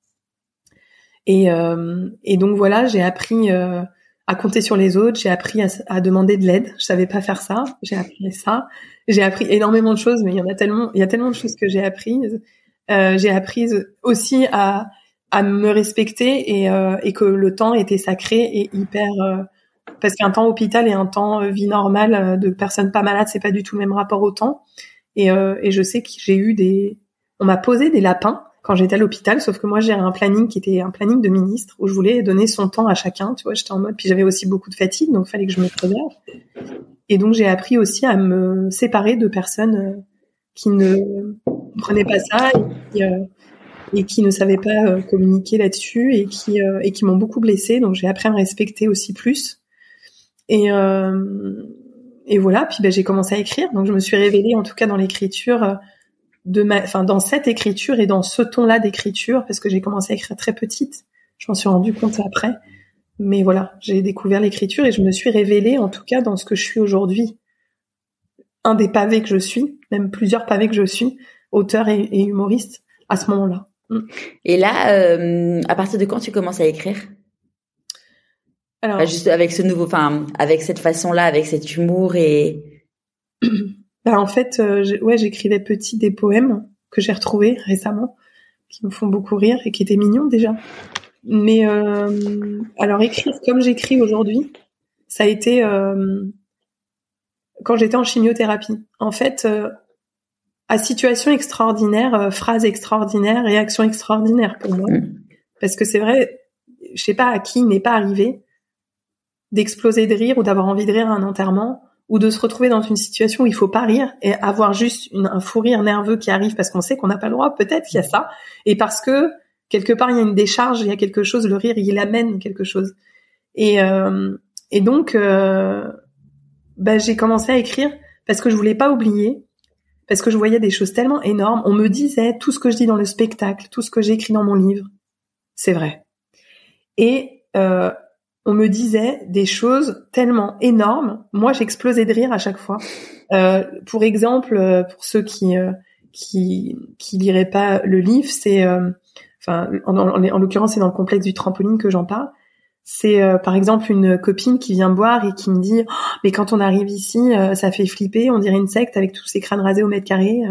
Et, euh, et donc voilà, j'ai appris euh, à compter sur les autres, j'ai appris à, demander de l'aide. Je savais pas faire ça, j'ai appris ça. J'ai appris énormément de choses, mais il y en a tellement, il y a tellement de choses que j'ai apprises. Euh, j'ai appris aussi à, à me respecter et, euh, et que le temps était sacré et hyper parce qu'un temps hôpital et un temps euh, vie normale euh, de personnes pas malades, c'est pas du tout le même rapport au temps. Et, euh, et je sais que j'ai eu des, on m'a posé des lapins quand j'étais à l'hôpital, sauf que moi j'ai un planning qui était un planning de ministre où je voulais donner son temps à chacun, tu vois, j'étais en mode, puis j'avais aussi beaucoup de fatigue, donc fallait que je me préserve. Et donc j'ai appris aussi à me séparer de personnes qui ne prenaient pas ça et qui, et qui ne savaient pas communiquer là-dessus et qui qui m'ont beaucoup blessée. Donc j'ai appris à me respecter aussi plus et, euh, et voilà, puis ben, j'ai commencé à écrire. Donc je me suis révélée, en tout cas dans l'écriture, euh, de ma, enfin dans cette écriture et dans ce ton-là d'écriture, parce que j'ai commencé à écrire très petite. Je m'en suis rendu compte après. Mais voilà, j'ai découvert l'écriture et je me suis révélée, en tout cas dans ce que je suis aujourd'hui. Un des pavés que je suis, même plusieurs pavés que je suis, auteur et, humoriste à ce moment-là. Mm. Et là, euh, à partir de quand tu commences à écrire? Alors, juste avec ce nouveau, enfin, avec cette façon-là, avec cet humour et. Bah, en fait, euh, ouais, j'écrivais petit des poèmes que j'ai retrouvés récemment, qui me font beaucoup rire et qui étaient mignons déjà. Mais euh, alors écrire comme j'écris aujourd'hui, ça a été euh, quand j'étais en chimiothérapie. En fait, euh, à situation extraordinaire, euh, phrase extraordinaire, réaction extraordinaire pour moi, mmh. parce que c'est vrai, je sais pas à qui n'est pas arrivé d'exploser de rire ou d'avoir envie de rire à un enterrement ou de se retrouver dans une situation où il faut pas rire et avoir juste une, un fou rire nerveux qui arrive parce qu'on sait qu'on n'a pas le droit, peut-être qu'il y a ça, et parce que quelque part il y a une décharge, il y a quelque chose, le rire il amène quelque chose. Et, euh, et donc euh, bah, j'ai commencé à écrire parce que je voulais pas oublier, parce que je voyais des choses tellement énormes. On me disait tout ce que je dis dans le spectacle, tout ce que j'écris dans mon livre, c'est vrai. Et euh, on me disait des choses tellement énormes. Moi, j'explosais de rire à chaque fois. Euh, pour exemple, euh, pour ceux qui euh, qui qui liraient pas le livre, c'est enfin en, en, l'occurrence c'est dans le complexe du trampoline que j'en parle. C'est par exemple une copine qui vient boire et qui me dit oh, mais quand on arrive ici, ça fait flipper, on dirait une secte avec tous ces crânes rasés au mètre carré.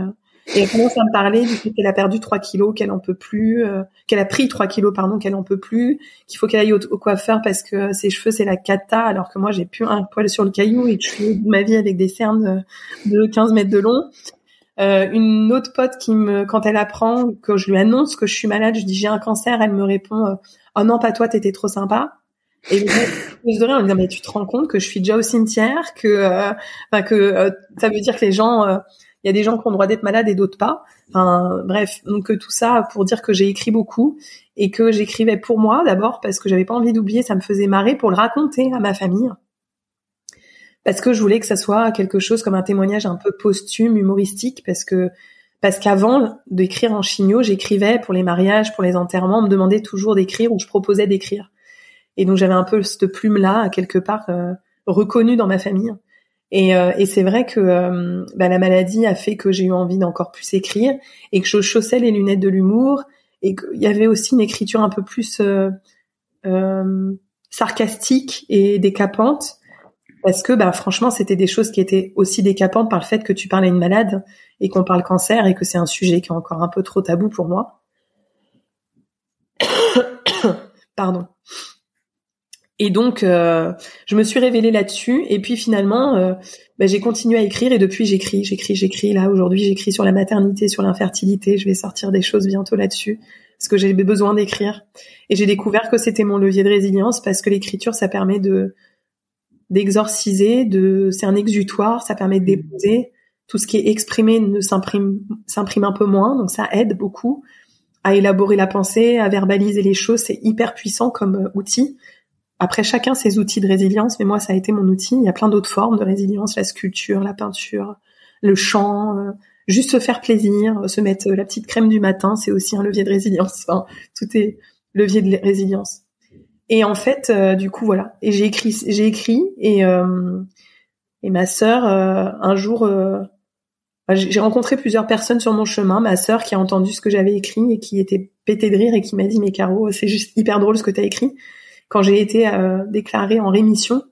Et elle commence à me parler du fait qu'elle a perdu 3 kilos, qu'elle en peut plus, euh, qu'elle a pris 3 kilos, pardon, qu'elle en peut plus, qu'il faut qu'elle aille au, coiffeur parce que ses cheveux c'est la cata, alors que moi j'ai plus un poil sur le caillou et je suis ma vie avec des cernes de 15 mètres de long. Euh, une autre pote qui me, quand elle apprend que je lui annonce que je suis malade, je dis j'ai un cancer, elle me répond euh, oh non pas toi t'étais trop sympa. Et je de rien en disant mais tu te rends compte que je suis déjà au cimetière, que, euh, enfin, que ça veut dire que les gens il y a des gens qui ont le droit d'être malades et d'autres pas. Bref, donc tout ça pour dire que j'ai écrit beaucoup et que j'écrivais pour moi d'abord parce que j'avais pas envie d'oublier, ça me faisait marrer pour le raconter à ma famille. Parce que je voulais que ça soit quelque chose comme un témoignage un peu posthume, humoristique, parce que Parce qu'avant d'écrire en chimio, j'écrivais pour les mariages, pour les enterrements, on me demandait toujours d'écrire ou je proposais d'écrire. Et donc j'avais un peu cette plume-là, quelque part, euh, reconnue dans ma famille. Et, euh, et c'est vrai que euh, bah, la maladie a fait que j'ai eu envie d'encore plus écrire et que je chaussais les lunettes de l'humour et qu'il y avait aussi une écriture un peu plus sarcastique et décapante parce que bah franchement c'était des choses qui étaient aussi décapantes par le fait que tu parles à une malade et qu'on parle cancer et que c'est un sujet qui est encore un peu trop tabou pour moi. Pardon. Et donc euh, je me suis révélée là-dessus et puis finalement euh, bah, j'ai continué à écrire et depuis j'écris, j'écris, j'écris. Là aujourd'hui j'écris sur la maternité, sur l'infertilité. Je vais sortir des choses bientôt là-dessus parce que j'ai besoin d'écrire et j'ai découvert que c'était mon levier de résilience parce que l'écriture ça permet de d'exorciser, de c'est un exutoire, ça permet de mmh. déposer. Tout ce qui est exprimé ne s'imprime s'imprime un peu moins, donc ça aide beaucoup à élaborer la pensée, à verbaliser les choses. C'est hyper puissant comme euh, outil. Après, chacun ses outils de résilience, mais moi, ça a été mon outil. Il y a plein d'autres formes de résilience, la sculpture, la peinture, le chant, euh, juste se faire plaisir, se mettre la petite crème du matin, c'est aussi un levier de résilience. Enfin, tout est levier de résilience. Et en fait, euh, du coup, voilà. Et j'ai écrit, j'ai écrit, et euh, et ma sœur, euh, un jour, bah, j'ai rencontré plusieurs personnes sur mon chemin. Ma sœur qui a entendu ce que j'avais écrit et qui était pétée de rire et qui m'a dit mais Caro, c'est juste hyper drôle ce que tu as écrit. Quand j'ai été déclarée en rémission,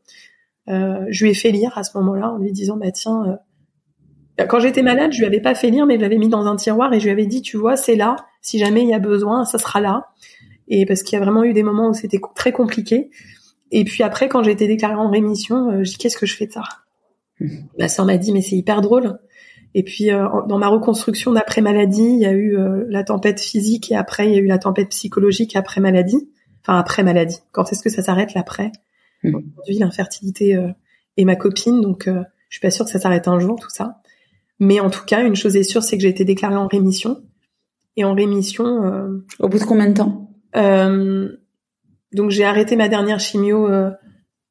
je lui ai fait lire à ce moment-là en lui disant bah tiens. quand j'étais malade, je lui avais pas fait lire, mais je l'avais mis dans un tiroir et je lui avais dit, tu vois, c'est là. Si jamais il y a besoin, ça sera là et parce qu'il y a vraiment eu des moments où c'était très compliqué. Et puis après, quand j'ai été déclarée en rémission, euh, je dis qu'est-ce que je fais de ça? Mmh. Ma sœur m'a dit mais c'est hyper drôle. Et puis euh, dans ma reconstruction d'après maladie, il y a eu euh, la tempête physique et après il y a eu la tempête psychologique après maladie. Enfin après maladie. Quand est-ce que ça s'arrête l'après? Mmh. Aujourd'hui l'infertilité est ma copine, donc je suis pas sûre que ça s'arrête un jour tout ça. Mais en tout cas, une chose est sûre, c'est que j'ai été déclarée en rémission. Et en rémission. Au bout de combien de temps? Euh, donc j'ai arrêté ma dernière chimio euh,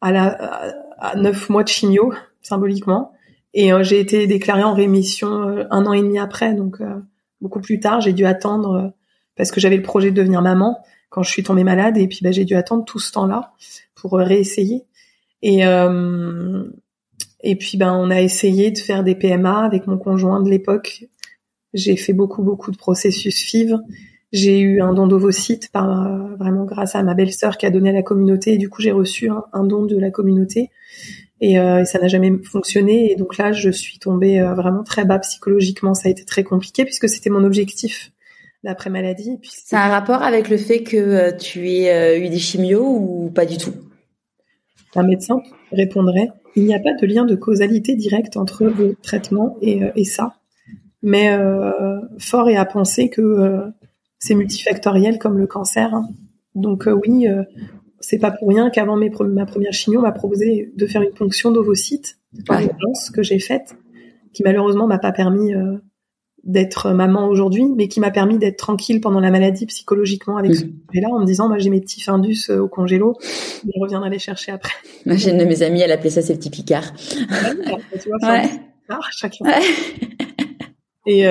à la à neuf mois de chimio symboliquement et euh, j'ai été déclarée en rémission un an et demi après donc beaucoup plus tard j'ai dû attendre parce que j'avais le projet de devenir maman quand je suis tombée malade et puis bah, j'ai dû attendre tout ce temps-là pour réessayer et et puis ben on a essayé de faire des PMA avec mon conjoint de l'époque j'ai fait beaucoup beaucoup de processus FIV j'ai eu un don d'ovocytes par euh, vraiment grâce à ma belle-sœur qui a donné à la communauté. Et du coup, j'ai reçu un, don de la communauté. Euh, et, ça n'a jamais fonctionné. Et donc là, je suis tombée euh, vraiment très bas psychologiquement. Ça a été très compliqué puisque c'était mon objectif d'après maladie. C'est un rapport avec le fait que tu aies eu des chimios ou pas du tout? Un médecin répondrait il n'y a pas de lien de causalité directe entre le traitement et, et ça. Mais fort est à penser que c'est multifactoriel comme le cancer. Hein. Donc euh, oui, euh, c'est pas pour rien qu'avant ma première chimio, on m'a proposé de faire une ponction d'ovocytes ouais. que j'ai faite, qui malheureusement m'a pas permis euh, d'être maman aujourd'hui, mais qui m'a permis d'être tranquille pendant la maladie psychologiquement avec ce là en me disant, moi j'ai mes petits findus au congélo, je reviendrai les chercher après. j'ai une de mes amies, elle appelait ça ses petits picards. ouais, chacun. Et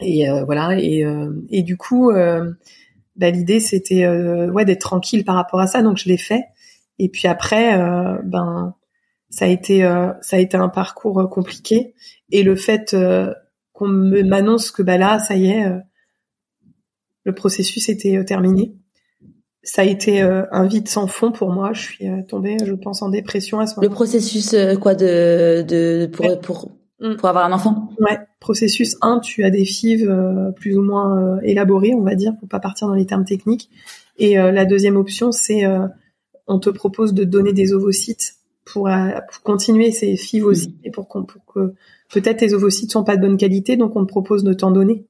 et euh, voilà. Et, euh, et du coup, euh, bah, l'idée c'était ouais d'être tranquille par rapport à ça. Donc je l'ai fait. Et puis après, ben ça a été ça a été un parcours compliqué. Et le fait qu'on m'annonce que bah là, ça y est, le processus était terminé ça a été un vide sans fond pour moi. Je suis tombée, je pense, en dépression à ce moment. Le processus quoi de de pour pour Mm. pour avoir un enfant? Ouais, processus 1, tu as des FIV euh, plus ou moins euh, élaborées, on va dire, pour pas partir dans les termes techniques. Et euh, la deuxième option, c'est on te propose de donner des ovocytes pour, pour continuer ces FIV aussi, mm. et pour, pour que peut-être tes ovocytes sont pas de bonne qualité, donc on te propose de t'en donner.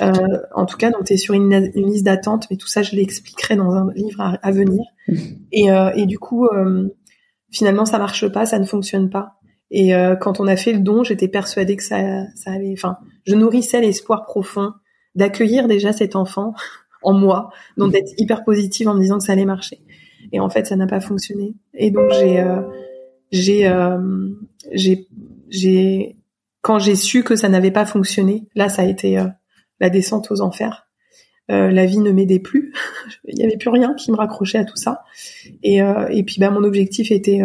en tout cas, donc tu es sur une, une liste d'attente, mais tout ça, je l'expliquerai dans un livre à, venir. Mm. Et, et du coup, finalement, ça marche pas, ça ne fonctionne pas. Et euh, quand on a fait le don, j'étais persuadée que ça, ça allait. Enfin, je nourrissais l'espoir profond d'accueillir déjà cet enfant en moi, donc d'être hyper positive en me disant que ça allait marcher. Et en fait, ça n'a pas fonctionné. Et donc j'ai euh, j'ai euh, j'ai j'ai quand j'ai su que ça n'avait pas fonctionné, là, ça a été la descente aux enfers. la vie ne m'aidait plus, il n'y avait plus rien qui me raccrochait à tout ça. Et, et puis, bah, mon objectif était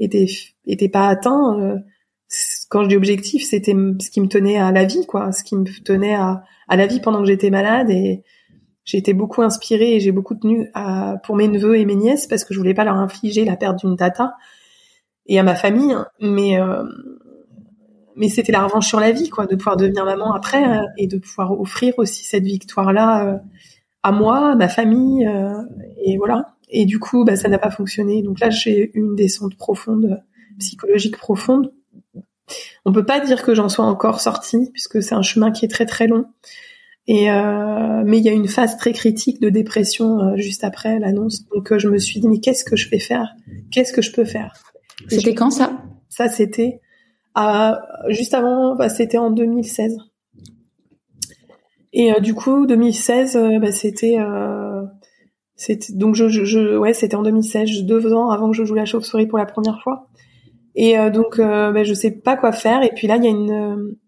était était pas atteint quand je dis objectif, c'était ce qui me tenait à la vie, quoi, ce qui me tenait à, à la vie pendant que j'étais malade j'ai été beaucoup inspirée et j'ai beaucoup tenu à, pour mes neveux et mes nièces parce que je voulais pas leur infliger la perte d'une tata et à ma famille, hein. mais euh, mais c'était la revanche sur la vie, quoi, de pouvoir devenir maman après euh, et de pouvoir offrir aussi cette victoire-là euh, à moi, à ma famille et voilà. Et du coup, bah, ça n'a pas fonctionné. Donc là, j'ai eu une descente profonde, psychologique profonde on peut pas dire que j'en sois encore sortie puisque c'est un chemin qui est très très long. Et euh, mais il y a une phase très critique de dépression euh, juste après l'annonce. Donc euh, je me suis dit mais qu'est-ce que je vais faire? Qu'est-ce que je peux faire? C'était quand ça? Ça c'était juste avant. Bah, c'était en 2016. Et du coup 2016, bah, c'était c'était donc je, je, ouais c'était en 2016, deux ans avant que je joue la chauve-souris pour la première fois. Et euh, donc, euh, ben, je sais pas quoi faire. Et puis là, il y a une euh,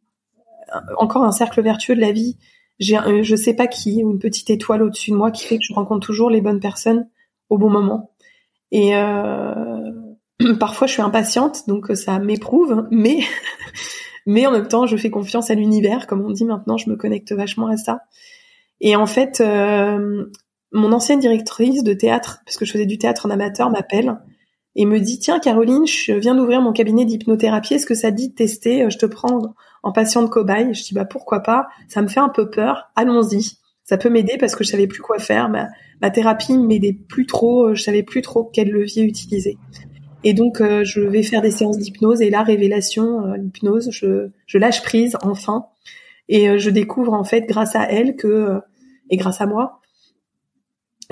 encore un cercle vertueux de la vie. J'ai, je sais pas qui, une petite étoile au-dessus de moi qui fait que je rencontre toujours les bonnes personnes au bon moment. Et euh, parfois, je suis impatiente, donc ça m'éprouve, mais mais en même temps, je fais confiance à l'univers, comme on dit maintenant. Je me connecte vachement à ça. Et en fait, euh, mon ancienne directrice de théâtre, parce que je faisais du théâtre en amateur, m'appelle et me dit tiens Caroline, je viens d'ouvrir mon cabinet d'hypnothérapie, est-ce que ça dit de tester euh, Je te prends en patient de cobaye? Je dis bah pourquoi pas? Ça me fait un peu peur. Allons-y. Ça peut m'aider parce que je savais plus quoi faire. Ma, ma thérapie m'aidait plus trop. Euh, je savais plus trop quel levier utiliser. Et donc euh, je vais faire des séances d'hypnose et la révélation, l'hypnose, je, je lâche prise enfin et je découvre en fait grâce à elle que et grâce à moi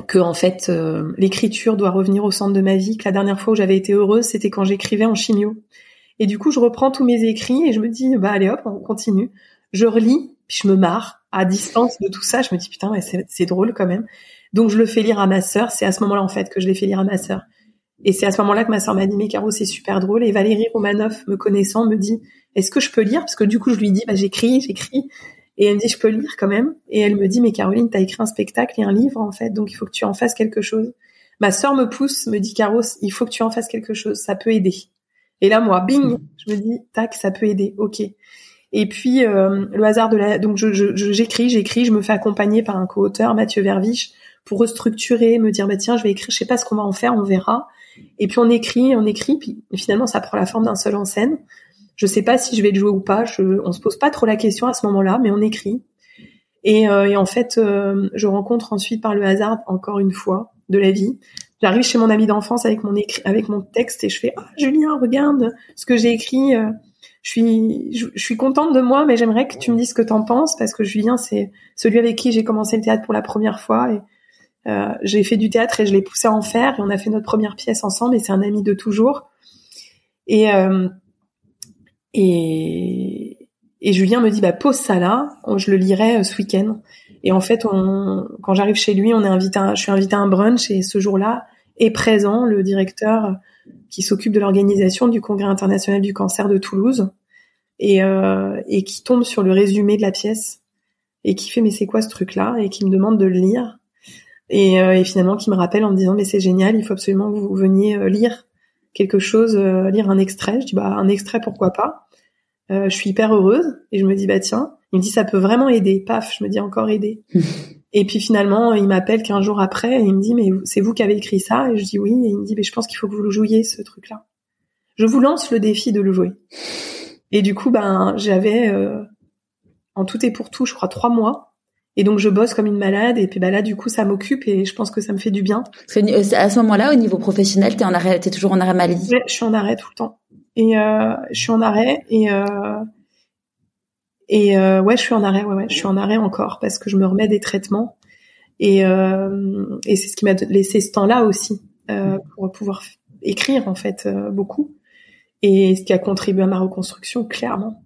que en fait euh, l'écriture doit revenir au centre de ma vie, que la dernière fois où j'avais été heureuse, c'était quand j'écrivais en chimio. Et du coup, je reprends tous mes écrits et je me dis bah allez hop, on continue. Je relis, puis je me marre à distance de tout ça, je me dis putain, c'est drôle quand même. Donc je le fais lire à ma sœur, c'est à ce moment-là en fait que je l'ai fait lire à ma sœur. Et c'est à ce moment-là que ma sœur m'a dit mais Caro, c'est super drôle et Valérie Romanoff me connaissant me dit est-ce que je peux lire? Parce que du coup je lui dis bah j'écris, j'écris et elle me dit, je peux lire quand même. Et elle me dit, mais Caroline, t'as écrit un spectacle et un livre, en fait, donc il faut que tu en fasses quelque chose. Ma sœur me pousse, me dit, Caro, il faut que tu en fasses quelque chose, ça peut aider. Et là, moi, bing, je me dis, tac, ça peut aider, ok. Et puis, euh, le hasard de la... Donc, j'écris, je, j'écris, j'écris, je me fais accompagner par un co-auteur, Mathieu Verviche, pour restructurer, me dire, bah tiens, je vais écrire, je sais pas ce qu'on va en faire, on verra. Et puis, on écrit, on écrit, puis finalement, ça prend la forme d'un seul en scène. Je sais pas si je vais le jouer ou pas. Je, on se pose pas trop la question à ce moment-là, mais on écrit. Et, euh, et en fait, euh, je rencontre ensuite par le hasard, encore une fois, de la vie. J'arrive chez mon ami d'enfance avec mon écrit, avec mon texte et je fais ah Julien, regarde ce que j'ai écrit. Euh, je suis, je, suis contente de moi, mais j'aimerais que tu me dises ce que t'en penses parce que Julien, c'est celui avec qui j'ai commencé le théâtre pour la première fois et euh, j'ai fait du théâtre et je l'ai poussé à en faire et on a fait notre première pièce ensemble et c'est un ami de toujours. Et euh, et, Julien me dit bah pose ça là, je le lirai euh, ce week-end. Et en fait, on, quand j'arrive chez lui, on est invité, je suis invité à un brunch et ce jour-là est présent le directeur qui s'occupe de l'organisation du Congrès international du cancer de Toulouse et, euh, qui tombe sur le résumé de la pièce et qui fait mais c'est quoi ce truc-là? Et qui me demande de le lire. Et, euh, et finalement qui me rappelle en me disant mais c'est génial, il faut absolument que vous veniez euh, lire quelque chose, euh, lire un extrait. Je dis bah un extrait pourquoi pas. Euh, je suis hyper heureuse et je me dis bah tiens, il me dit ça peut vraiment aider. Paf, je me dis encore aider. et puis finalement, il m'appelle qu'un jour après et il me dit mais c'est vous qui avez écrit ça? Et je dis oui et il me dit mais je pense qu'il faut que vous le jouiez ce truc-là. Je vous lance le défi de le jouer. Et du coup ben j'avais euh, en tout et pour tout, je crois trois mois. Et donc je bosse comme une malade et puis bah là du coup ça m'occupe et je pense que ça me fait du bien. Parce que euh, à ce moment-là, au niveau professionnel, t'es en arrêt, t'es toujours en arrêt maladie. je suis en arrêt tout le temps et euh, je suis en arrêt et euh, et euh, ouais, je suis en arrêt, ouais, ouais, je suis en arrêt encore parce que je me remets des traitements et euh, et c'est ce qui m'a laissé ce temps-là aussi euh, pour pouvoir écrire en fait euh, beaucoup et ce qui a contribué à ma reconstruction clairement.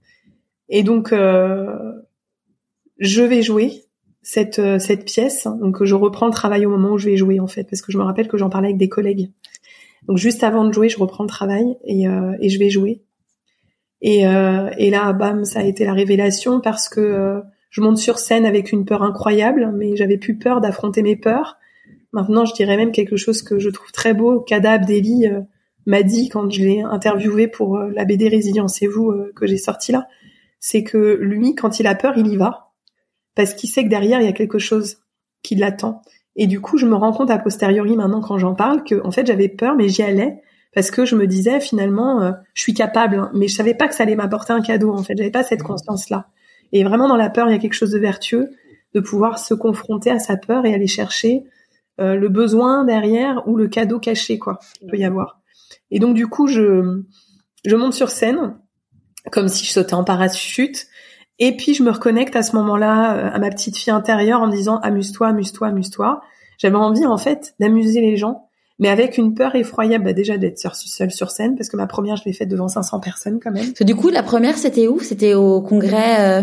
Et donc euh, je vais jouer cette cette pièce, donc je reprends le travail au moment où je vais jouer en fait parce que je me rappelle que j'en parlais avec des collègues donc juste avant de jouer, je reprends le travail et, euh, et je vais jouer. Et, euh, et là, bam, ça a été la révélation parce que euh, je monte sur scène avec une peur incroyable, mais j'avais plus peur d'affronter mes peurs. Maintenant, je dirais même quelque chose que je trouve très beau. Kada Abdeli euh, m'a dit quand je l'ai interviewé pour euh, la BD Résilience et vous que j'ai sorti là, c'est que lui, quand il a peur, il y va parce qu'il sait que derrière il y a quelque chose qui l'attend. Et du coup, je me rends compte a posteriori maintenant quand j'en parle que en fait j'avais peur, mais j'y allais parce que je me disais finalement euh, je suis capable, hein, mais je savais pas que ça allait m'apporter un cadeau. En fait, j'avais pas cette conscience là. Et vraiment dans la peur, il y a quelque chose de vertueux de pouvoir se confronter à sa peur et aller chercher euh, le besoin derrière ou le cadeau caché quoi. Il peut y avoir. Et donc du coup, je je monte sur scène comme si je sautais en parachute. Et puis je me reconnecte à ce moment-là euh, à ma petite fille intérieure en me disant amuse-toi, amuse-toi, amuse-toi. J'avais envie en fait d'amuser les gens mais avec une peur effroyable bah, déjà d'être seule sur scène parce que ma première je l'ai faite devant 500 personnes quand même. Du coup la première c'était où? C'était au congrès. Euh...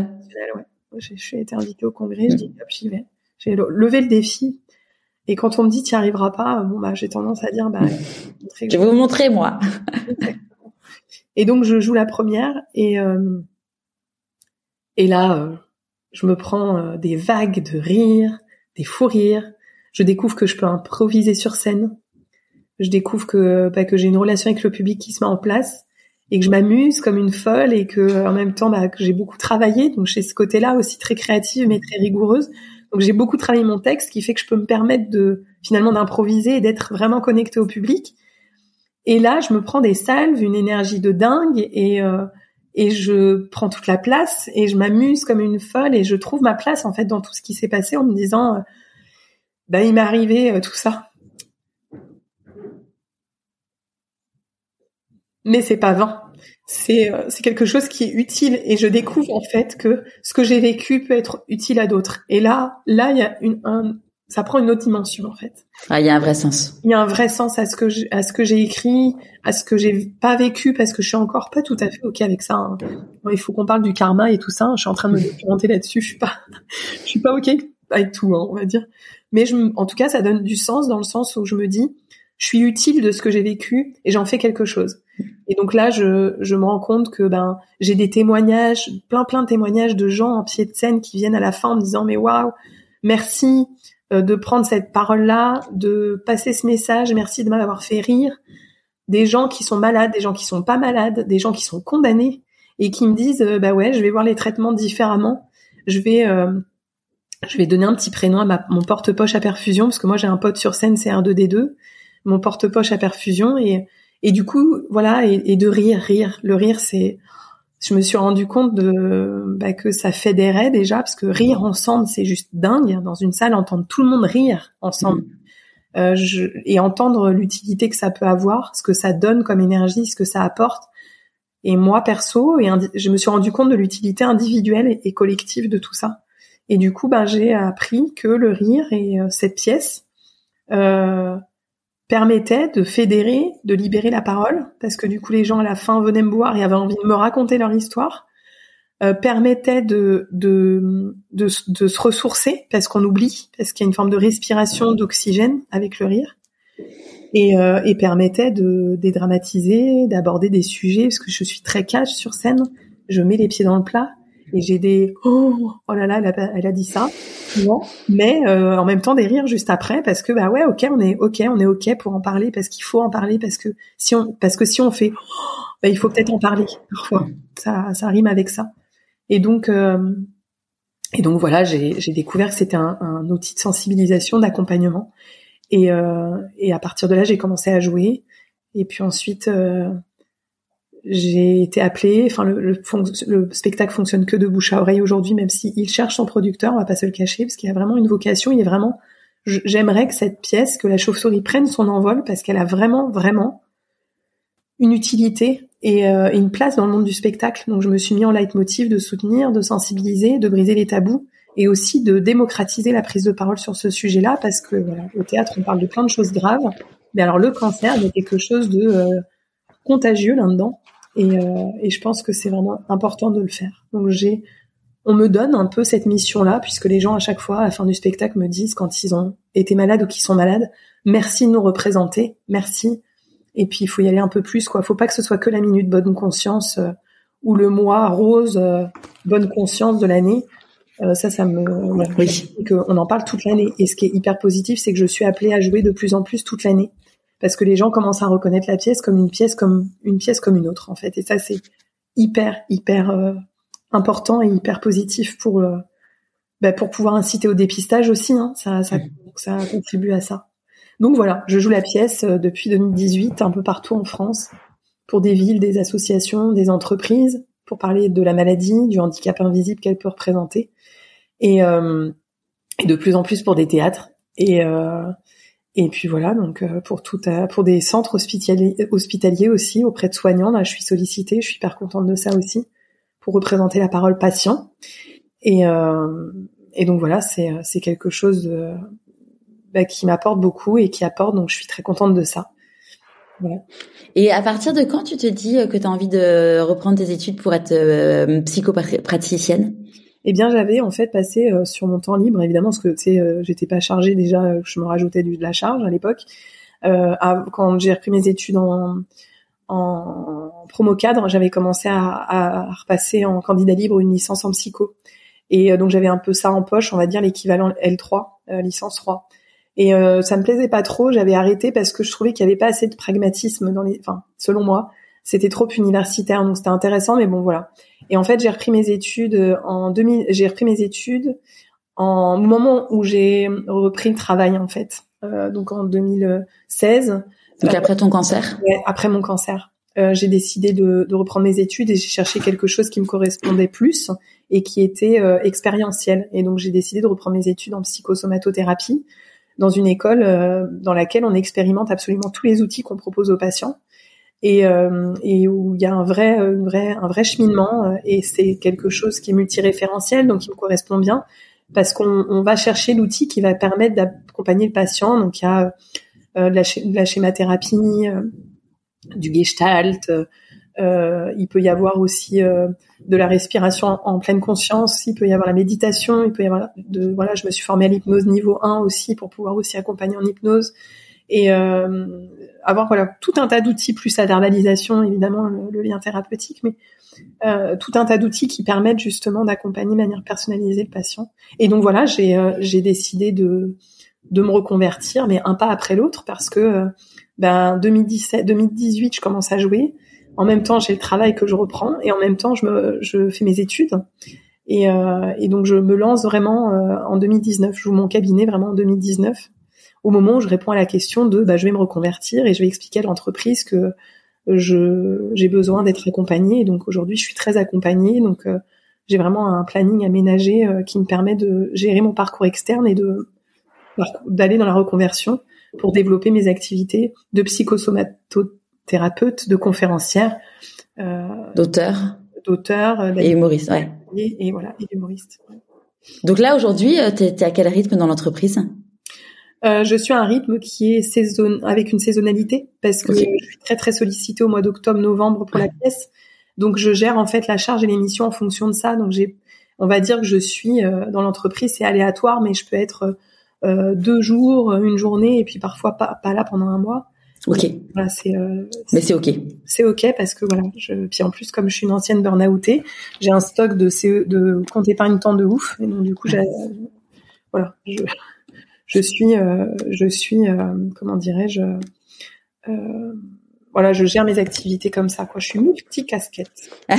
Ouais. Je suis été invitée au congrès, je dis hop j'y vais. J'ai levé le défi et quand on me dit tu n'y arriveras pas, bon bah j'ai tendance à dire bah je vais vous montrer moi. et donc je joue la première et euh, et là euh, je me prends euh, des vagues de rires, des fous rires. Je découvre que je peux improviser sur scène. Je découvre que bah, que j'ai une relation avec le public qui se met en place et que je m'amuse comme une folle et que en même temps bah, que j'ai beaucoup travaillé. Donc j'ai ce côté-là aussi très créative mais très rigoureuse. Donc j'ai beaucoup travaillé mon texte qui fait que je peux me permettre de finalement d'improviser et d'être vraiment connecté au public. Et là je me prends des salves une énergie de dingue et euh, et je prends toute la place et je m'amuse comme une folle et je trouve ma place en fait dans tout ce qui s'est passé en me disant euh, bah il m'est arrivé euh, tout ça mais c'est pas vain. C'est euh, c'est quelque chose qui est utile et je découvre en fait que ce que j'ai vécu peut être utile à d'autres. Et là, là, il y a une un, ça prend une autre dimension en fait. Ah, il y a un vrai sens. Il y a un vrai sens à ce que à ce que j'ai écrit, à ce que j'ai pas vécu parce que je suis encore pas tout à fait ok avec ça. Hein. il faut qu'on parle du karma et tout ça. Je suis en train de me documenter là-dessus. Je suis pas, je suis pas ok avec tout, hein, on va dire. Mais je, en tout cas, ça donne du sens dans le sens où je me dis, je suis utile de ce que j'ai vécu et j'en fais quelque chose. Et donc là, je, je me rends compte que ben j'ai des témoignages, plein plein de témoignages de gens en pied de scène qui viennent à la fin en me disant mais waouh, merci de prendre cette parole-là, de passer ce message, merci de m'avoir fait rire. Des gens qui sont malades, des gens qui sont pas malades, des gens qui sont condamnés et qui me disent euh, bah ouais, je vais voir les traitements différemment. Je vais euh, je vais donner un petit prénom à ma, mon porte-poche à perfusion parce que moi j'ai un pote sur scène, c'est R2D2, mon porte-poche à perfusion et et du coup, voilà, et, de rire, rire. Le rire, c'est, je me suis rendu compte de bah, que ça fédérait déjà, parce que rire ensemble, c'est juste dingue. Dans une salle, entendre tout le monde rire ensemble. Mmh. Euh, je, et entendre l'utilité que ça peut avoir, ce que ça donne comme énergie, ce que ça apporte. Et moi, perso, et je me suis rendu compte de l'utilité individuelle et, collective de tout ça. Et du coup, ben, j'ai appris que le rire et euh, cette pièce euh, permettait de fédérer, de libérer la parole, parce que du coup les gens à la fin venaient me voir et avaient envie de me raconter leur histoire, euh, permettait de, de, de, se ressourcer, parce qu'on oublie, parce qu'il y a une forme de respiration d'oxygène avec le rire, et, euh, et permettait de dédramatiser, d'aborder des sujets, parce que je suis très cash sur scène, je mets les pieds dans le plat, et j'ai des oh, oh là là, elle a, elle a dit ça, mais euh, en même temps des rires juste après parce que bah ouais, ok, on est ok, on est ok pour en parler parce qu'il faut en parler parce que si on parce que si on fait, oh, bah, il faut peut-être en parler parfois. Ça ça rime avec ça. Et donc euh, et donc voilà, j'ai découvert que c'était un, un, outil de sensibilisation, d'accompagnement. Et, euh, et à partir de là, j'ai commencé à jouer. Et puis ensuite, euh, j'ai été appelée. Enfin, le, le, spectacle fonctionne que de bouche à oreille aujourd'hui, même s'il cherche son producteur, on va pas se le cacher, parce qu'il a vraiment une vocation. Il est vraiment. J'aimerais que cette pièce, que la chauve-souris prenne son envol, parce qu'elle a vraiment, vraiment une utilité et euh, une place dans le monde du spectacle. Donc, je me suis mis en leitmotiv de soutenir, de sensibiliser, de briser les tabous et aussi de démocratiser la prise de parole sur ce sujet-là, parce que voilà, au théâtre, on parle de plein de choses graves, mais alors le cancer, a quelque chose de euh, contagieux là-dedans. Et, euh, et je pense que c'est vraiment important de le faire. Donc j'ai, on me donne un peu cette mission-là, puisque les gens à chaque fois, à la fin du spectacle, me disent quand ils ont été malades ou qu'ils sont malades, merci de nous représenter, merci. Et puis il faut y aller un peu plus, quoi. Faut pas que ce soit que la minute bonne conscience. Euh, ou le mois rose, bonne conscience de l'année. ça, ça me, oui. on en parle toute l'année. Et ce qui est hyper positif, c'est que je suis appelée à jouer de plus en plus toute l'année, parce que les gens commencent à reconnaître la pièce comme une pièce comme une pièce comme une autre, en fait. Et ça, c'est hyper hyper important et hyper positif pour bah, pour pouvoir inciter au dépistage aussi. Hein. Ça, ça, ça contribue à ça. Donc voilà, je joue la pièce euh, depuis 2018 un peu partout en France pour des villes, des associations, des entreprises, pour parler de la maladie, du handicap invisible qu'elle peut représenter, et, euh, et, de plus en plus pour des théâtres. Et, euh, et puis voilà, donc euh, pour tout, pour des centres hospitaliers, aussi auprès de soignants, là je suis sollicitée, je suis hyper contente de ça aussi, pour représenter la parole patient. Et, euh, et donc voilà, c'est c'est quelque chose de, bah, qui m'apporte beaucoup et qui apporte, donc je suis très contente de ça. Voilà. Et à partir de quand tu te dis que tu as envie de reprendre tes études pour être euh, psychopraticienne Eh bien, j'avais en fait passé euh, sur mon temps libre, évidemment, parce que tu sais, euh, j'étais pas chargée déjà, je me rajoutais de la charge à l'époque. Euh, quand j'ai repris mes études en, en promo cadre, j'avais commencé à, à, repasser en candidat libre une licence en psycho. Et donc j'avais un peu ça en poche, on va dire l'équivalent L3, licence 3. Et euh, ça me plaisait pas trop. J'avais arrêté parce que je trouvais qu'il y avait pas assez de pragmatisme dans les. Enfin, selon moi, c'était trop universitaire. Donc c'était intéressant, mais bon voilà. Et en fait, j'ai repris mes études en 2000. J'ai repris mes études en moment où j'ai repris le travail en fait. Euh, donc en 2016. Donc après ton cancer? Ouais, après mon cancer. Euh, j'ai décidé de, de, reprendre mes études et j'ai cherché quelque chose qui me correspondait plus et qui était euh, expérientiel. Et donc j'ai décidé de reprendre mes études en psychosomatothérapie dans une école euh, dans laquelle on expérimente absolument tous les outils qu'on propose aux patients et, euh, et où il y a un vrai, un vrai, un vrai cheminement euh, et c'est quelque chose qui est multiréférentiel donc qui me correspond bien parce qu'on on va chercher l'outil qui va permettre d'accompagner le patient donc il y a de, la, de la schémathérapie, du gestalt, euh, il peut y avoir aussi euh, de la respiration en, pleine conscience. Il peut y avoir la méditation. Il peut y avoir de voilà. Je me suis formée à l'hypnose niveau 1 aussi pour pouvoir aussi accompagner en hypnose et euh, avoir voilà tout un tas d'outils plus la verbalisation évidemment le, lien thérapeutique, mais euh, tout un tas d'outils qui permettent justement d'accompagner de manière personnalisée le patient. Et donc voilà, j'ai j'ai décidé de de me reconvertir, mais un pas après l'autre parce que ben 2017, 2018, je commence à jouer. En même temps, j'ai le travail que je reprends et en même temps, je, me, je fais mes études. Et, euh, et donc, je me lance vraiment euh, en 2019. Je joue mon cabinet vraiment en 2019, au moment où je réponds à la question de bah, je vais me reconvertir et je vais expliquer à l'entreprise que je j'ai besoin d'être accompagnée. Et donc, aujourd'hui, je suis très accompagnée. Donc, euh, j'ai vraiment un planning aménagé euh, qui me permet de gérer mon parcours externe et de d'aller dans la reconversion pour développer mes activités de psychosomato thérapeute, de conférencière, euh, d'auteur, d'auteur euh, et humoriste, ouais. Et, voilà, et humoriste. Donc là aujourd'hui, euh, tu es, à quel rythme dans l'entreprise? Euh, je suis à un rythme qui est saison avec une saisonnalité parce que je suis très très sollicitée au mois d'octobre, novembre pour la pièce. Donc je gère en fait la charge et l'émission en fonction de ça. Donc j'ai, on va dire que je suis euh, dans l'entreprise, c'est aléatoire, mais je peux être euh, deux jours, une journée et puis parfois pas, pas là pendant un mois. Ok. Voilà, c'est. Mais c'est ok. C'est ok parce que voilà, je, puis en plus comme je suis une ancienne burn-outée, j'ai un stock de CE, de compte épargne temps de ouf et donc du coup j'ai, voilà, je, je suis, euh, je suis, euh, comment dirais-je, euh, voilà, je gère mes activités comme ça quoi. Je suis multi casquette.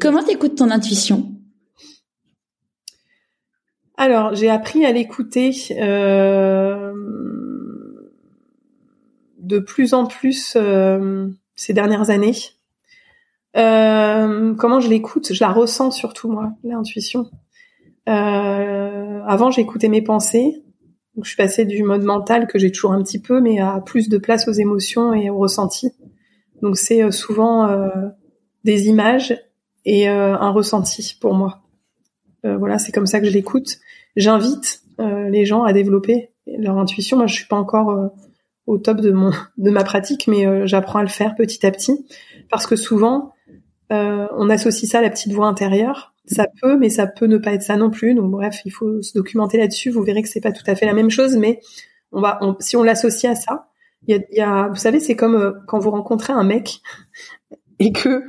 Comment t'écoutes ton intuition? Alors j'ai appris à l'écouter. Euh, de plus en plus euh, ces dernières années. Euh, comment je l'écoute? Je la ressens surtout moi, l'intuition. Euh, avant, j'écoutais mes pensées. Donc, je suis passée du mode mental que j'ai toujours un petit peu, mais à plus de place aux émotions et aux ressentis. Donc c'est souvent des images et un ressenti pour moi. voilà, c'est comme ça que je l'écoute. J'invite les gens à développer leur intuition. Moi, je suis pas encore au top de de ma pratique, mais euh, j'apprends à le faire petit à petit parce que souvent euh, on associe ça à la petite voix intérieure. Ça peut, mais ça peut ne pas être ça non plus. Donc bref, il faut se documenter là-dessus. Vous verrez que c'est pas tout à fait la même chose, mais on va si on l'associe à ça, il y a, vous savez, c'est comme euh, quand vous rencontrez un mec et que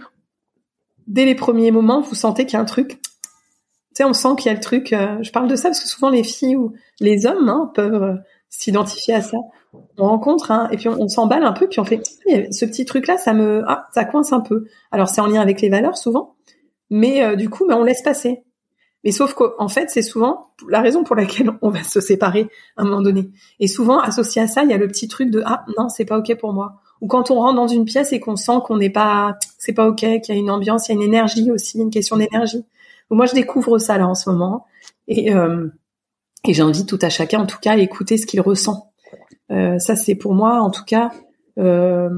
dès les premiers moments, vous sentez qu'il y a un truc. Tu sais, on sent qu'il y a le truc. euh, je parle de ça parce que souvent les filles ou les hommes hein, peuvent euh, s'identifier à ça. On rencontre hein, et puis on, on s'emballe un peu, puis on fait ce petit truc là, ça me ah ça coince un peu. Alors c'est en lien avec les valeurs souvent, mais euh, du coup, ben, on laisse passer. Mais sauf qu'en fait, c'est souvent la raison pour laquelle on va se séparer à un moment donné. Et souvent, associé à ça, il y a le petit truc de ah non, c'est pas ok pour moi. Ou quand on rentre dans une pièce et qu'on sent qu'on n'est pas, c'est pas ok, qu'il y a une ambiance, il y a une énergie aussi, une question d'énergie. Moi, je découvre ça là en ce moment, et euh, et j'invite tout à chacun, en tout cas, à écouter ce qu'il ressent. Euh, ça, c'est pour moi, en tout cas, euh,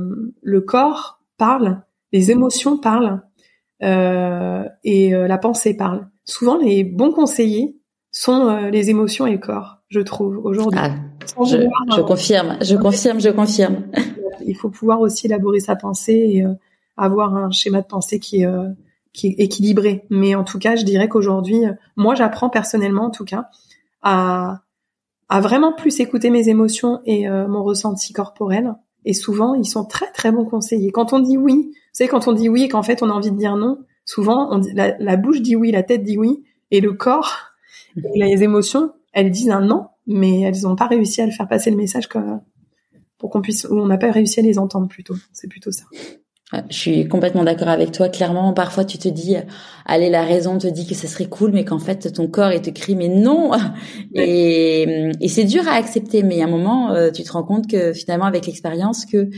le corps parle, les émotions parlent, et euh, la pensée parle. Souvent, les bons conseillers sont euh, les émotions et le corps, je trouve aujourd'hui. Ah, je, euh, confirme, je confirme, je confirme. il faut pouvoir aussi élaborer sa pensée et euh, avoir un schéma de pensée qui est, euh, qui est équilibré. Mais en tout cas, je dirais qu'aujourd'hui, euh, moi, j'apprends personnellement, en tout cas, à, à vraiment plus écouter mes émotions et euh, mon ressenti corporel. Et souvent, ils sont très très bons conseillers. Quand on dit oui, vous savez, quand on dit oui et qu'en fait on a envie de dire non, souvent on dit, la, la bouche dit oui, la tête dit oui, et le corps et les émotions, elles disent un non, mais elles n'ont pas réussi à le faire passer le message que, pour qu'on puisse, ou on n'a pas réussi à les entendre plutôt. C'est plutôt ça. Je suis complètement d'accord avec toi. Clairement, parfois tu te dis, allez, la raison te dit que ça serait cool, mais qu'en fait ton corps il te crie, mais non. Et, et c'est dur à accepter, mais à un moment, euh, tu te rends compte que finalement, avec l'expérience, que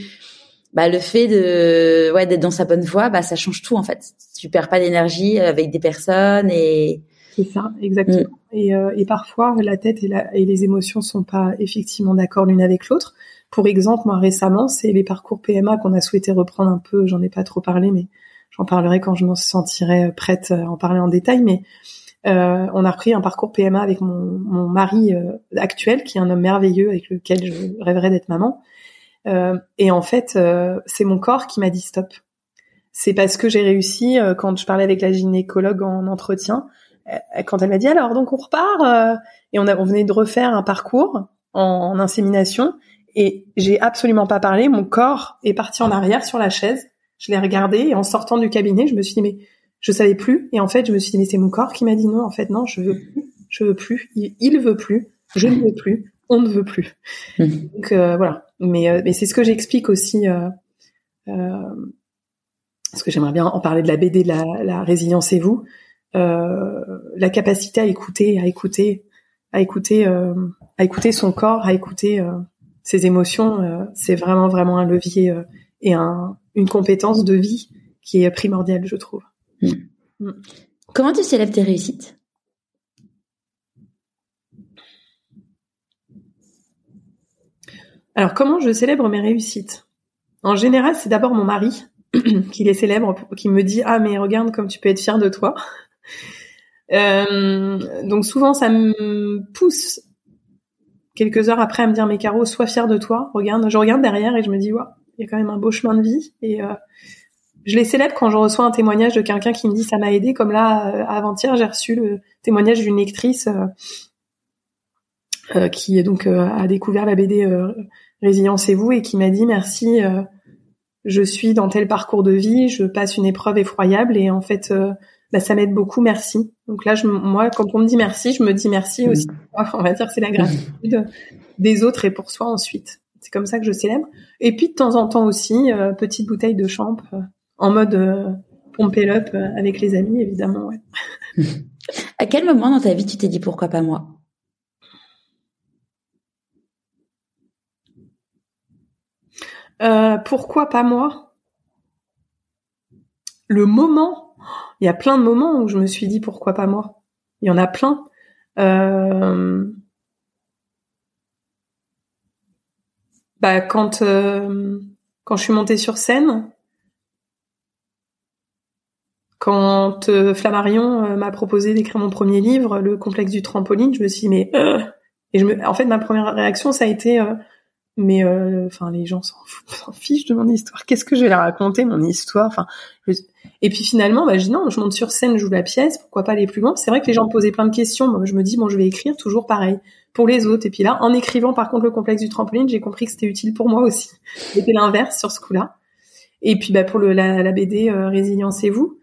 bah, le fait de, ouais, d'être dans sa bonne voie, bah, ça change tout en fait. Tu perds pas d'énergie avec des personnes et C'est ça, exactement. Et, euh, et parfois, la tête et, la, et les émotions sont pas effectivement d'accord l'une avec l'autre. Pour exemple, moi récemment, c'est les parcours PMA qu'on a souhaité reprendre un peu. J'en ai pas trop parlé, mais j'en parlerai quand je me sentirai prête à en parler en détail. Mais euh, on a repris un parcours PMA avec mon, mon mari euh, actuel, qui est un homme merveilleux avec lequel je rêverais d'être maman. Euh, et en fait, euh, c'est mon corps qui m'a dit stop. C'est parce que j'ai réussi, euh, quand je parlais avec la gynécologue en entretien, euh, quand elle m'a dit alors donc on repart euh, et on, a, on venait de refaire un parcours en insémination et j'ai absolument pas parlé. Mon corps est parti en arrière sur la chaise. Je l'ai regardé et en sortant du cabinet, je me suis dit mais je savais plus. Et en fait je me suis dit mais c'est mon corps qui m'a dit non. En fait non je veux plus. Je veux plus. Il, il veut plus. Je ne veux plus. On ne veut plus. Mhm. donc euh, voilà. Mais euh, mais c'est ce que j'explique aussi euh, euh, parce que j'aimerais bien en parler de la BD de la, la résilience et vous. Euh, la capacité à écouter à écouter à écouter euh, à écouter son corps à écouter ses émotions euh, c'est vraiment vraiment un levier euh, et un une compétence de vie qui est primordiale je trouve. Comment tu célèbres tes réussites? Alors, comment je célèbre mes réussites? En général, c'est d'abord mon mari qui les célèbre, qui me dit ah mais regarde comme tu peux être fier de toi. Euh, donc souvent, ça me pousse quelques heures après à me dire mais Caro, sois fier de toi. Regarde, je regarde derrière et je me dis ouais, il y a quand même un beau chemin de vie et euh, je les célèbre quand je reçois un témoignage de quelqu'un qui me dit ça m'a aidé. Comme là, euh, avant-hier, j'ai reçu le témoignage d'une lectrice euh, qui donc a découvert la BD Résilience et vous et qui m'a dit merci, je suis dans tel parcours de vie, je passe une épreuve effroyable et en fait bah, ça m'aide beaucoup, merci. Donc là, je, moi, quand on me dit merci, je me dis merci aussi. On va dire c'est la gratitude des autres et pour soi ensuite. C'est comme ça que je célèbre. Et puis de temps en temps aussi, euh, petite bouteille de champ euh, en mode euh, pompe it up euh, avec les amis, évidemment. Ouais. À quel moment dans ta vie tu t'es dit pourquoi pas moi? Euh, pourquoi pas moi? Le moment, il y a plein de moments où je me suis dit pourquoi pas moi? Il y en a plein. Euh, Bah quand euh, quand je suis montée sur scène, quand euh, Flammarion euh, m'a proposé d'écrire mon premier livre, Le complexe du trampoline, je me suis dit mais euh et je me en fait ma première réaction ça a été mais enfin les gens s'en fichent de mon histoire. Qu'est-ce que je vais leur raconter mon histoire? Enfin et puis finalement bah je dis non, je monte sur scène, je joue la pièce, pourquoi pas aller plus loin? C'est vrai que les gens me posaient plein de questions, moi je me dis bon je vais écrire toujours pareil pour les autres et puis là en écrivant par contre le complexe du trampoline, j'ai compris que c'était utile pour moi aussi. C'était l'inverse sur ce coup-là. Et puis bah pour la, BD euh, Résilience et vous,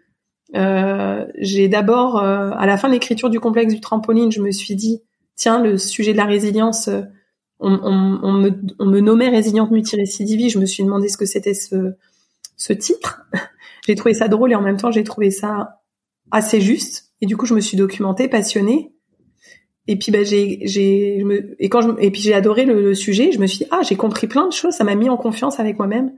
Euh, j'ai d'abord, euh, à la fin de l'écriture du complexe du trampoline, je me suis dit, tiens, le sujet de la résilience, euh, on, on, on, me, on me, nommait résiliente multirécidivie. Je me suis demandé ce que c'était ce, ce titre. J'ai trouvé ça drôle et en même temps, j'ai trouvé ça assez juste. Et du coup, je me suis documentée, passionnée. Et puis, bah, j'ai, j'ai, et quand je, et puis j'ai adoré le, le, sujet. Je me suis dit, ah, j'ai compris plein de choses. Ça m'a mis en confiance avec moi-même.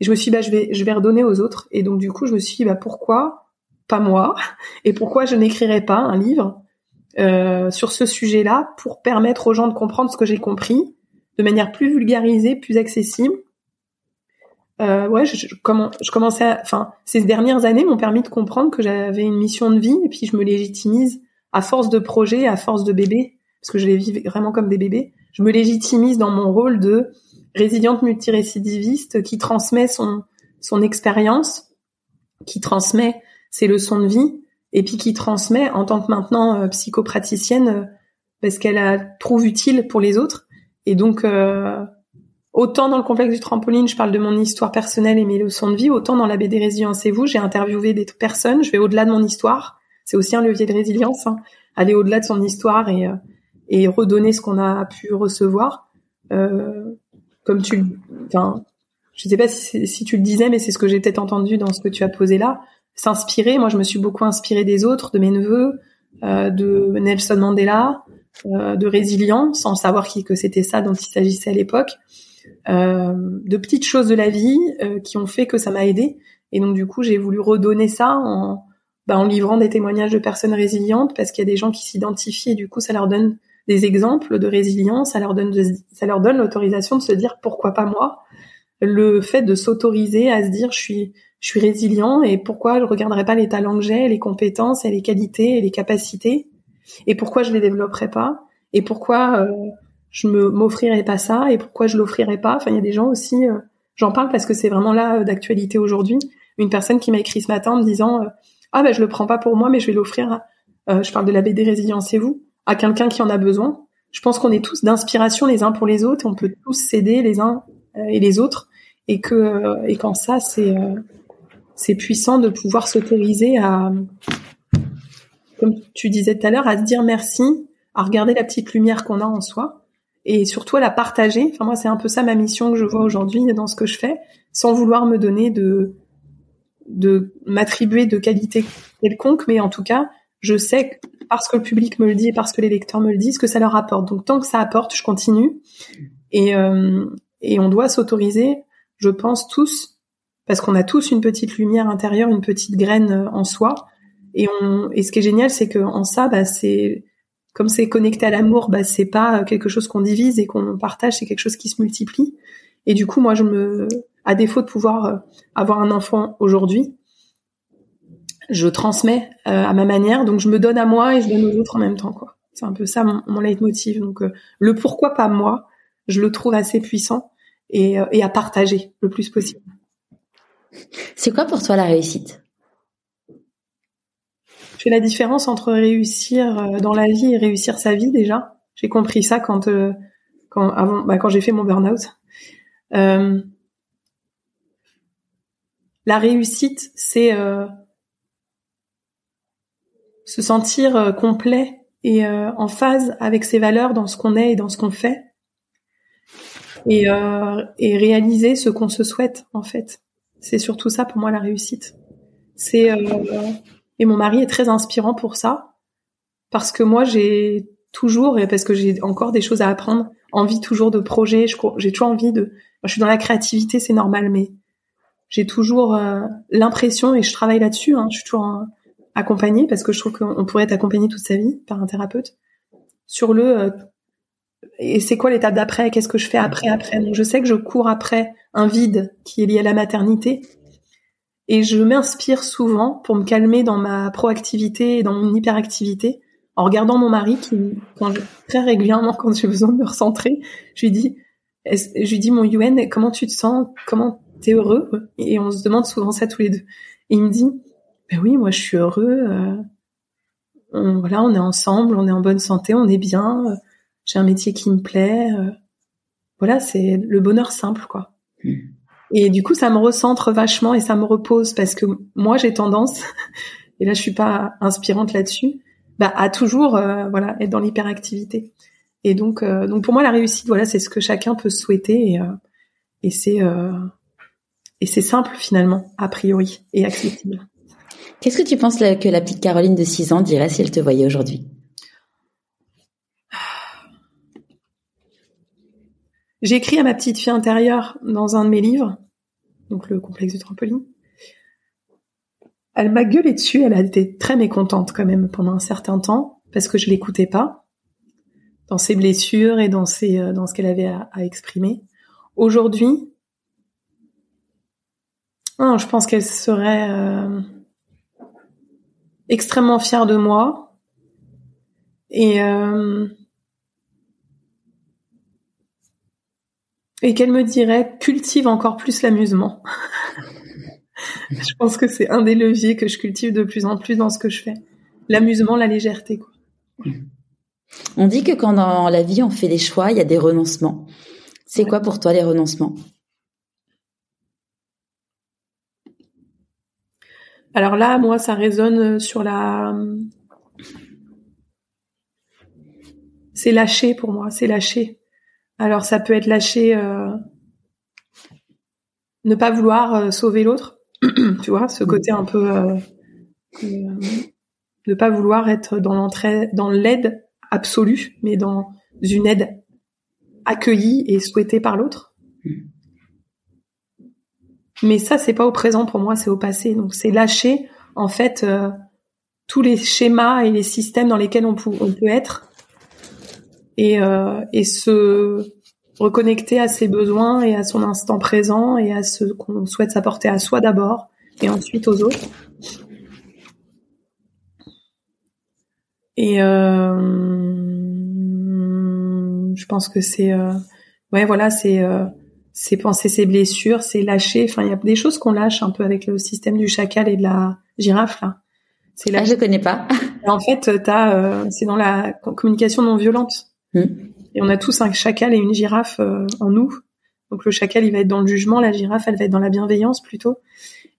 Et je me suis dit, bah, je vais, je vais redonner aux autres. Et donc, du coup, je me suis dit, bah, pourquoi pas moi Et pourquoi je n'écrirais pas un livre euh, sur ce sujet-là pour permettre aux gens de comprendre ce que j'ai compris de manière plus vulgarisée, plus accessible. Euh, ouais, je, je, je commençais, à, enfin, ces dernières années m'ont permis de comprendre que j'avais une mission de vie et puis je me légitimise à force de projets, à force de bébés, parce que je les vis vraiment comme des bébés. Je me légitimise dans mon rôle de résiliente multirécidiviste qui transmet son son expérience, qui transmet ses leçons de vie et puis qui transmet en tant que maintenant euh, psychopraticienne euh, parce qu'elle la trouve utile pour les autres. Et donc, euh, autant dans le complexe du trampoline, je parle de mon histoire personnelle et mes leçons de vie, autant dans la BD Résilience et vous, j'ai interviewé des personnes, je vais au-delà de mon histoire. C'est aussi un levier de résilience, hein, aller au-delà de son histoire et, et redonner ce qu'on a pu recevoir. comme tu, enfin, je sais pas si, tu le disais, mais c'est ce que j'ai peut-être entendu dans ce que tu as posé là s'inspirer. Moi, je me suis beaucoup inspirée des autres, de mes neveux, euh, de Nelson Mandela, euh, de résilience, sans savoir qui que c'était ça dont il s'agissait à l'époque, euh, de petites choses de la vie euh, qui ont fait que ça m'a aidé. Et donc, du coup, j'ai voulu redonner ça en, bah, en livrant des témoignages de personnes résilientes, parce qu'il y a des gens qui s'identifient et du coup, ça leur donne des exemples de résilience, ça leur donne, ça leur donne l'autorisation de se dire pourquoi pas moi? Le fait de s'autoriser à se dire je suis je suis résilient et pourquoi je regarderais pas les talents que j'ai, les compétences et les qualités et les capacités et pourquoi je les développerais pas et pourquoi euh, je me m'offrirais pas ça et pourquoi je l'offrirais pas. Enfin, il y a des gens aussi. Euh, j'en parle parce que c'est vraiment là euh, d'actualité aujourd'hui. Une personne qui m'a écrit ce matin en me disant ah ben je le prends pas pour moi mais je vais l'offrir. je parle de la BD résilience et vous à quelqu'un qui en a besoin. Je pense qu'on est tous d'inspiration les uns pour les autres. On peut tous s'aider les uns et les autres et que et quand ça c'est c'est puissant de pouvoir s'autoriser à, comme tu disais tout à l'heure, à se dire merci, à regarder la petite lumière qu'on a en soi et surtout à la partager. Enfin moi c'est un peu ça ma mission que je vois aujourd'hui dans ce que je fais, sans vouloir me donner de de m'attribuer de qualité quelconque, mais en tout cas je sais parce que le public me le dit et parce que les lecteurs me le disent que ça leur apporte. Donc tant que ça apporte, je continue et euh, et on doit s'autoriser, je pense tous parce qu'on a tous une petite lumière intérieure, une petite graine euh, en soi. Et, on, et ce qui est génial, c'est que en ça, bah, c'est comme c'est connecté à l'amour, bah, c'est pas quelque chose qu'on divise et qu'on partage, c'est quelque chose qui se multiplie. Et du coup, moi, je me, à défaut de pouvoir euh, avoir un enfant aujourd'hui, je transmets euh, à ma manière, donc je me donne à moi et je donne aux autres en même temps. C'est un peu ça mon, leitmotiv. Donc le pourquoi pas moi, je le trouve assez puissant et à partager le plus possible. C'est quoi pour toi la réussite? Je fais la différence entre réussir euh, dans la vie et réussir sa vie déjà? J'ai compris ça quand euh, quand avant bah, quand j'ai fait mon burn-out. Euh, la réussite, c'est se sentir complet et en phase avec ses valeurs dans ce qu'on est et dans ce qu'on fait, et, et réaliser ce qu'on se souhaite en fait. C'est surtout ça pour moi la réussite. C'est euh, et mon mari est très inspirant pour ça. Parce que moi j'ai toujours et parce que j'ai encore des choses à apprendre, envie toujours de projets, j'ai toujours envie de je suis dans la créativité, c'est normal mais j'ai toujours euh, l'impression et je travaille là-dessus, hein, je suis toujours euh, accompagnée parce que je trouve qu'on pourrait être accompagné toute sa vie par un thérapeute sur le et c'est quoi l'étape d'après Qu'est-ce que je fais après après? Donc je sais que je cours après un vide qui est lié à la maternité et je m'inspire souvent pour me calmer dans ma proactivité et dans mon hyperactivité en regardant mon mari qui quand très régulièrement quand j'ai besoin de me recentrer, je lui dis je lui dis mon Yuen, comment tu te sens? Comment t'es heureux? Et on se demande souvent ça tous les deux. Et il me dit ben oui, moi je suis heureux. Euh, voilà, on est ensemble, on est en bonne santé, on est bien. Euh, j'ai un métier qui me plaît. Euh, voilà, c'est le bonheur simple, quoi. Et du coup, ça me recentre vachement et ça me repose parce que moi, j'ai tendance, et là je suis pas inspirante là-dessus, bah à toujours euh, voilà être dans l'hyperactivité. Et donc euh, donc pour moi la réussite voilà c'est ce que chacun peut souhaiter et, et c'est et c'est simple finalement a priori et accessible. Qu'est-ce que tu penses que la petite Caroline de 6 ans dirait si elle te voyait aujourd'hui? J'écris à ma petite fille intérieure dans un de mes livres, donc le complexe du trampoline. Elle m'a gueulé dessus, elle a été très mécontente quand même pendant un certain temps, parce que je l'écoutais pas dans ses blessures et dans ses, euh, dans ce qu'elle avait à, exprimer. Aujourd'hui, je pense qu'elle serait euh, extrêmement fière de moi et euh, et qu'elle me dirait cultive encore plus l'amusement. je pense que c'est un des leviers que je cultive de plus en plus dans ce que je fais. L'amusement, la légèreté. Quoi. On dit que quand dans la vie on fait des choix, il y a des renoncements. C'est quoi pour toi les renoncements? Alors là, moi, ça résonne sur la. C'est lâcher pour moi, c'est lâcher. Alors ça peut être lâcher, euh, ne pas vouloir euh, sauver l'autre, tu vois, ce côté un peu, euh, ne pas vouloir être dans l'entrée, dans l'aide absolue, mais dans une aide accueillie et souhaitée par l'autre. Mais ça, c'est pas au présent pour moi, c'est au passé. Donc c'est lâcher en fait tous les schémas et les systèmes dans lesquels on, on peut être et, euh, et se reconnecter à ses besoins et à son instant présent et à ce qu'on souhaite s'apporter à soi d'abord et ensuite aux autres. Et euh, je pense que c'est euh, ouais voilà c'est euh, c'est penser ses blessures, c'est lâcher. Enfin il y a des choses qu'on lâche un peu avec le système du chacal et de la girafe là. C'est là. Ah, je connais pas. en fait, t'as euh, c'est dans la communication non violente. Mm. Et on a tous un chacal et une girafe euh, en nous. Donc le chacal, il va être dans le jugement, la girafe, elle va être dans la bienveillance plutôt.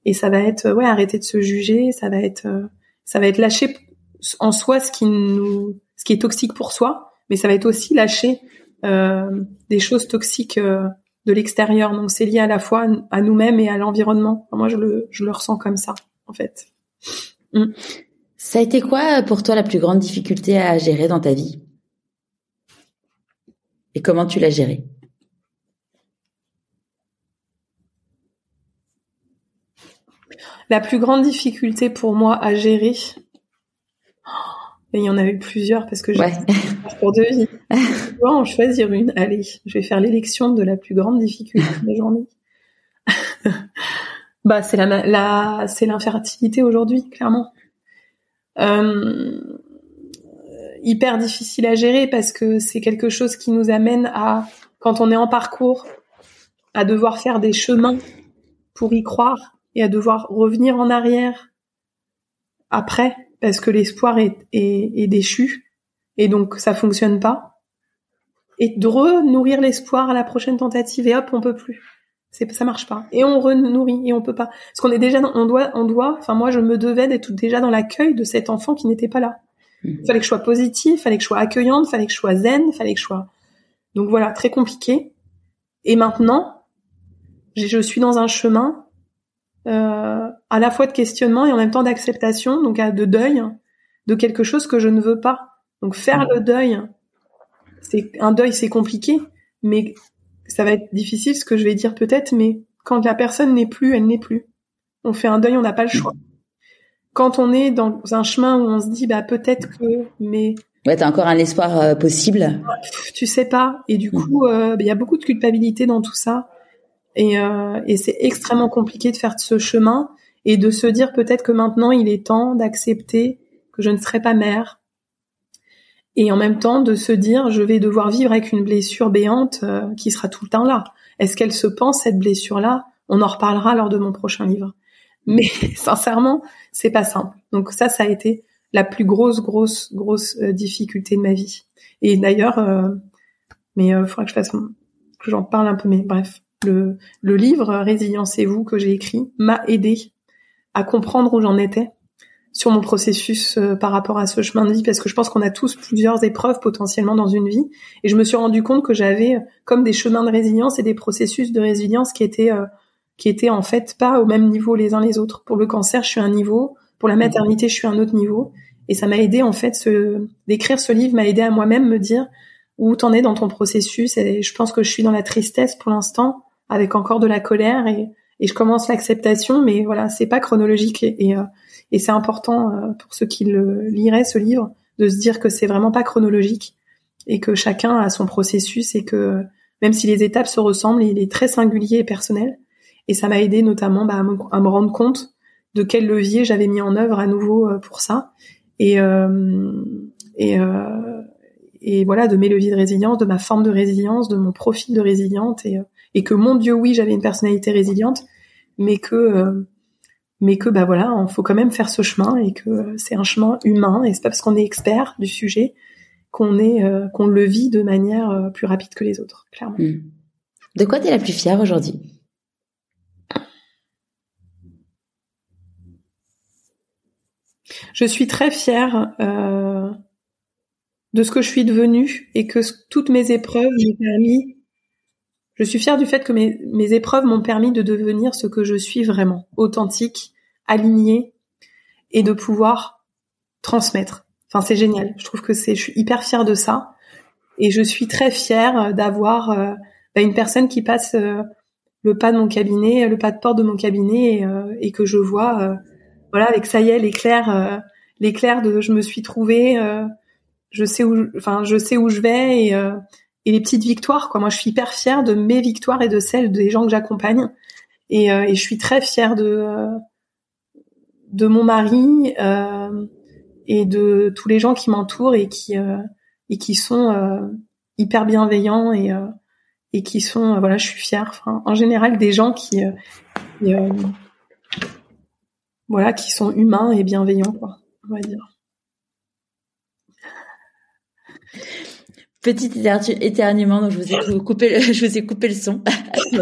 Et ça va être, ouais, arrêter de se juger, ça va être, euh, ça va être lâcher en soi ce qui nous, ce qui est toxique pour soi, mais ça va être aussi lâcher euh, des choses toxiques euh, de l'extérieur. Donc c'est lié à la fois à nous-mêmes et à l'environnement. moi, je le, je le ressens comme ça, en fait. Mm. Ça a été quoi pour toi la plus grande difficulté à gérer dans ta vie? Et comment tu l'as géré? La plus grande difficulté pour moi à gérer, il y en a eu plusieurs parce que j'ai ouais. pour deux vies. Je dois en choisir une. Allez, je vais faire l'élection de la plus grande difficulté de la journée. bah, c'est la, la c'est l'infertilité aujourd'hui, clairement. Euh, hyper difficile à gérer parce que c'est quelque chose qui nous amène à, quand on est en parcours, à devoir faire des chemins pour y croire et à devoir revenir en arrière après parce que l'espoir est, déchu et donc ça fonctionne pas. Et de renourrir l'espoir à la prochaine tentative et hop on peut plus. Ça marche pas. Et on renourrit et on peut pas. Parce qu'on est déjà on doit on doit enfin moi je me devais d'être déjà dans l'accueil de cet enfant qui n'était pas là il fallait que je sois positive, fallait que je sois accueillante, fallait que je sois zen, fallait que je sois. Donc voilà, très compliqué. Et maintenant, je suis dans un chemin euh, à la fois de questionnement et en même temps d'acceptation, donc de deuil de quelque chose que je ne veux pas. Donc faire le deuil, c'est un deuil, c'est compliqué, mais ça va être difficile ce que je vais dire peut-être, mais quand la personne n'est plus, elle n'est plus. On fait un deuil, on n'a pas le choix quand on est dans un chemin où on se dit bah peut-être que mais ouais t'as encore un espoir euh, possible. Tu sais pas. Et du mm. coup euh, il y a beaucoup de culpabilité dans tout ça. Et, euh, et c'est extrêmement compliqué de faire ce chemin et de se dire peut-être que maintenant il est temps d'accepter que je ne serai pas mère. Et en même temps de se dire je vais devoir vivre avec une blessure béante qui sera tout le temps là. Est-ce qu'elle se pense cette blessure là on en reparlera lors de mon prochain livre mais sincèrement, c'est pas simple. Donc ça, ça a été la plus grosse, grosse, grosse euh, difficulté de ma vie. Et d'ailleurs, euh, mais il euh, faudra que je fasse, que j'en parle un peu. Mais bref, le, le livre Résilience et vous que j'ai écrit m'a aidé à comprendre où j'en étais sur mon processus euh, par rapport à ce chemin de vie parce que je pense qu'on a tous plusieurs épreuves potentiellement dans une vie et je me suis rendu compte que j'avais comme des chemins de résilience et des processus de résilience qui étaient qui étaient en fait pas au même niveau les uns les autres. Pour le cancer, je suis un niveau, pour la maternité, je suis un autre niveau. Et ça m'a aidé en fait ce d'écrire ce livre m'a aidé à moi-même me dire où t'en es dans ton processus. Et je pense que je suis dans la tristesse pour l'instant avec encore de la colère et, et je commence l'acceptation. Mais voilà c'est pas chronologique et, et, euh, c'est important euh, pour ceux qui le liraient ce livre de se dire que c'est vraiment pas chronologique et que chacun a son processus et que même si les étapes se ressemblent il est très singulier et personnel et ça m'a aidé notamment bah, à, me, rendre compte de quel levier j'avais mis en œuvre à nouveau euh, pour ça et et et voilà de mes leviers de résilience, de ma forme de résilience, de mon profil de résiliente et, euh, que mon Dieu oui j'avais une personnalité résiliente, mais que euh, mais que bah voilà il faut quand même faire ce chemin et que euh, c'est un chemin humain et c'est pas parce qu'on est expert du sujet qu'on est qu'on le vit de manière plus rapide que les autres clairement. Hmm. De quoi tu es la plus fière aujourd'hui? Je suis très fière. Euh, de ce que je suis devenue et que toutes mes épreuves m'ont permis. Je suis fière du fait que mes, épreuves m'ont permis de devenir ce que je suis vraiment, authentique, alignée et de pouvoir transmettre. Enfin, c'est génial. Je trouve que c'est, je suis hyper fière de ça et je suis très fière d'avoir euh, bah, une personne qui passe euh, le pas de mon cabinet, le pas de porte de mon cabinet et, et que je vois, voilà, avec ça y est, l'éclair, l'éclair de je me suis trouvée je sais où, enfin, je sais où je vais et, euh, et les petites victoires. Quoi. Moi, je suis hyper fière de mes victoires et de celles des gens que j'accompagne. Et, euh, je suis très fière de euh, de mon mari et de tous les gens qui m'entourent et qui et qui sont hyper bienveillants et et qui sont voilà, je suis fière. En général, des gens qui voilà, qui sont humains et bienveillants, quoi, on va dire. Petit éternuement, donc je vous ai coupé, le, je vous ai coupé le son.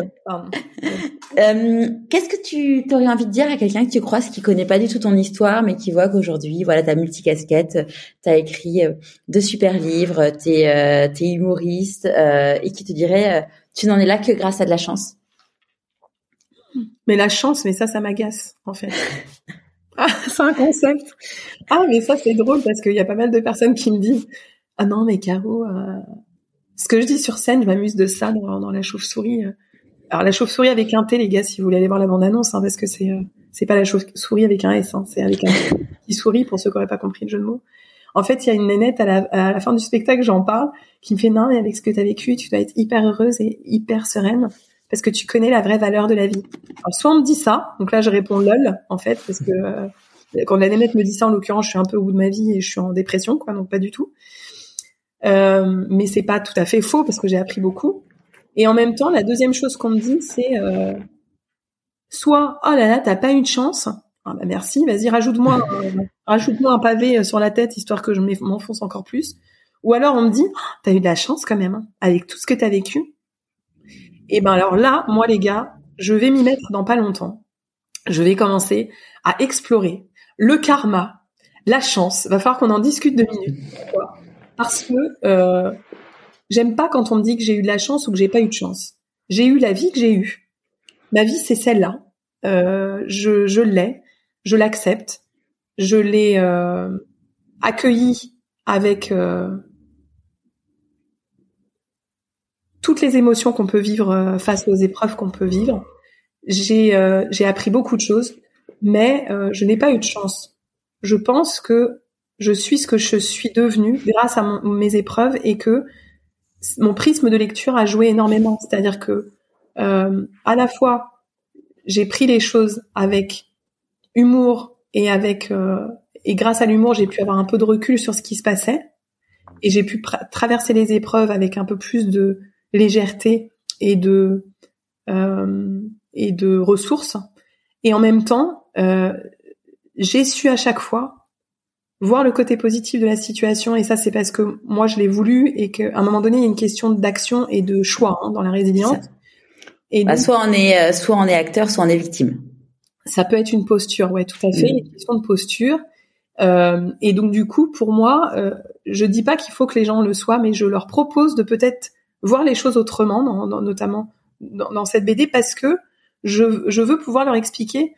euh, Qu'est-ce que tu aurais envie de dire à quelqu'un que tu croises qui connaît pas du tout ton histoire, mais qui voit qu'aujourd'hui, voilà, t'as multicasquette, t'as écrit euh, de super livres, t'es euh, es humoriste, euh, et qui te dirait, tu n'en es là que grâce à de la chance? Mais la chance, mais ça, ça m'agace en fait. Ah, c'est un concept. Ah, mais ça, c'est drôle parce qu'il y a pas mal de personnes qui me disent ah non, mais Caro, euh... ce que je dis sur scène, je m'amuse de ça dans, la chauve-souris. Alors la chauve-souris avec un T, les gars, si vous voulez aller voir la bande-annonce, hein, parce que c'est euh, c'est pas la chauve-souris avec un S, hein, c'est avec un petit souris pour ceux qui n'auraient pas compris le jeu de mots. En fait, il y a une nénette à la, à la fin du spectacle, j'en parle, qui me fait non, mais avec ce que tu as vécu, tu dois être hyper heureuse et hyper sereine parce que tu connais la vraie valeur de la vie. Alors soit on me dit ça, donc là je réponds lol en fait parce que euh, quand la nénette me dit ça, en l'occurrence, je suis un peu au bout de ma vie et je suis en dépression, quoi, donc pas du tout. Euh, mais c'est pas tout à fait faux parce que j'ai appris beaucoup. Et en même temps, la deuxième chose qu'on me dit, c'est euh, soit oh là là, t'as pas eu de chance. Ah bah merci, vas-y rajoute-moi rajoute-moi un pavé euh, sur la tête histoire que je m'enfonce encore plus. Ou alors on me dit oh, t'as eu de la chance quand même hein, avec tout ce que t'as vécu. Et ben alors là, moi les gars, je vais m'y mettre dans pas longtemps. Je vais commencer à explorer le karma, la chance. Va falloir qu'on en discute deux minutes parce que euh, j'aime pas quand on me dit que j'ai eu de la chance ou que j'ai pas eu de chance. J'ai eu la vie que j'ai eue. Ma vie, c'est celle-là. Euh, je, je l'ai, je l'accepte, je l'ai euh, accueillie avec euh, toutes les émotions qu'on peut vivre euh, face aux épreuves qu'on peut vivre. J'ai euh, j'ai appris beaucoup de choses, mais je n'ai pas eu de chance. Je pense que je suis ce que je suis devenue grâce à mes épreuves et que mon prisme de lecture a joué énormément. C'est-à-dire que euh, à la fois j'ai pris les choses avec humour et avec euh, et grâce à l'humour j'ai pu avoir un peu de recul sur ce qui se passait et j'ai pu traverser les épreuves avec un peu plus de légèreté et de euh, et de ressources et en même temps euh, j'ai su à chaque fois voir le côté positif de la situation et ça c'est parce que moi je l'ai voulu et qu'à un moment donné il y a une question d'action et de choix hein, dans la résilience. Et bah, soit on est euh, soit on est acteur, soit on est victime. Ça peut être une posture, ouais, tout à fait, une question de posture. Euh, et donc du coup, pour moi, euh, je dis pas qu'il faut que les gens le soient, mais je leur propose de peut-être voir les choses autrement, notamment dans, cette BD, parce que je, veux pouvoir leur expliquer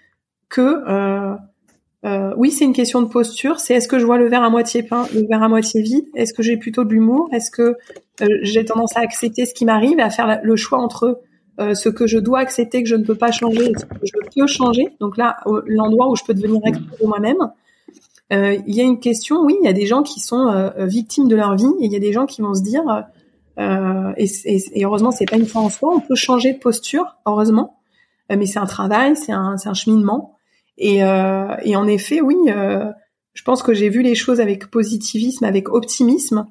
que euh, euh, oui, c'est une question de posture. C'est est-ce que je vois le verre à moitié plein, le verre à moitié vide Est-ce que j'ai plutôt de l'humour Est-ce que euh, j'ai tendance à accepter ce qui m'arrive, à faire le choix entre euh, ce que je dois accepter, que je ne peux pas changer, et ce que je peux changer Donc là, l'endroit où je peux devenir acteur de moi-même. Euh, il y a une question, oui, il y a des gens qui sont victimes de leur vie, et il y a des gens qui vont se dire, et, et, et, heureusement, c'est pas une fois en soi, on peut changer de posture, heureusement, mais c'est un travail, c'est un, un cheminement. Et, euh, et en effet, oui, euh, je pense que j'ai vu les choses avec positivisme, avec optimisme.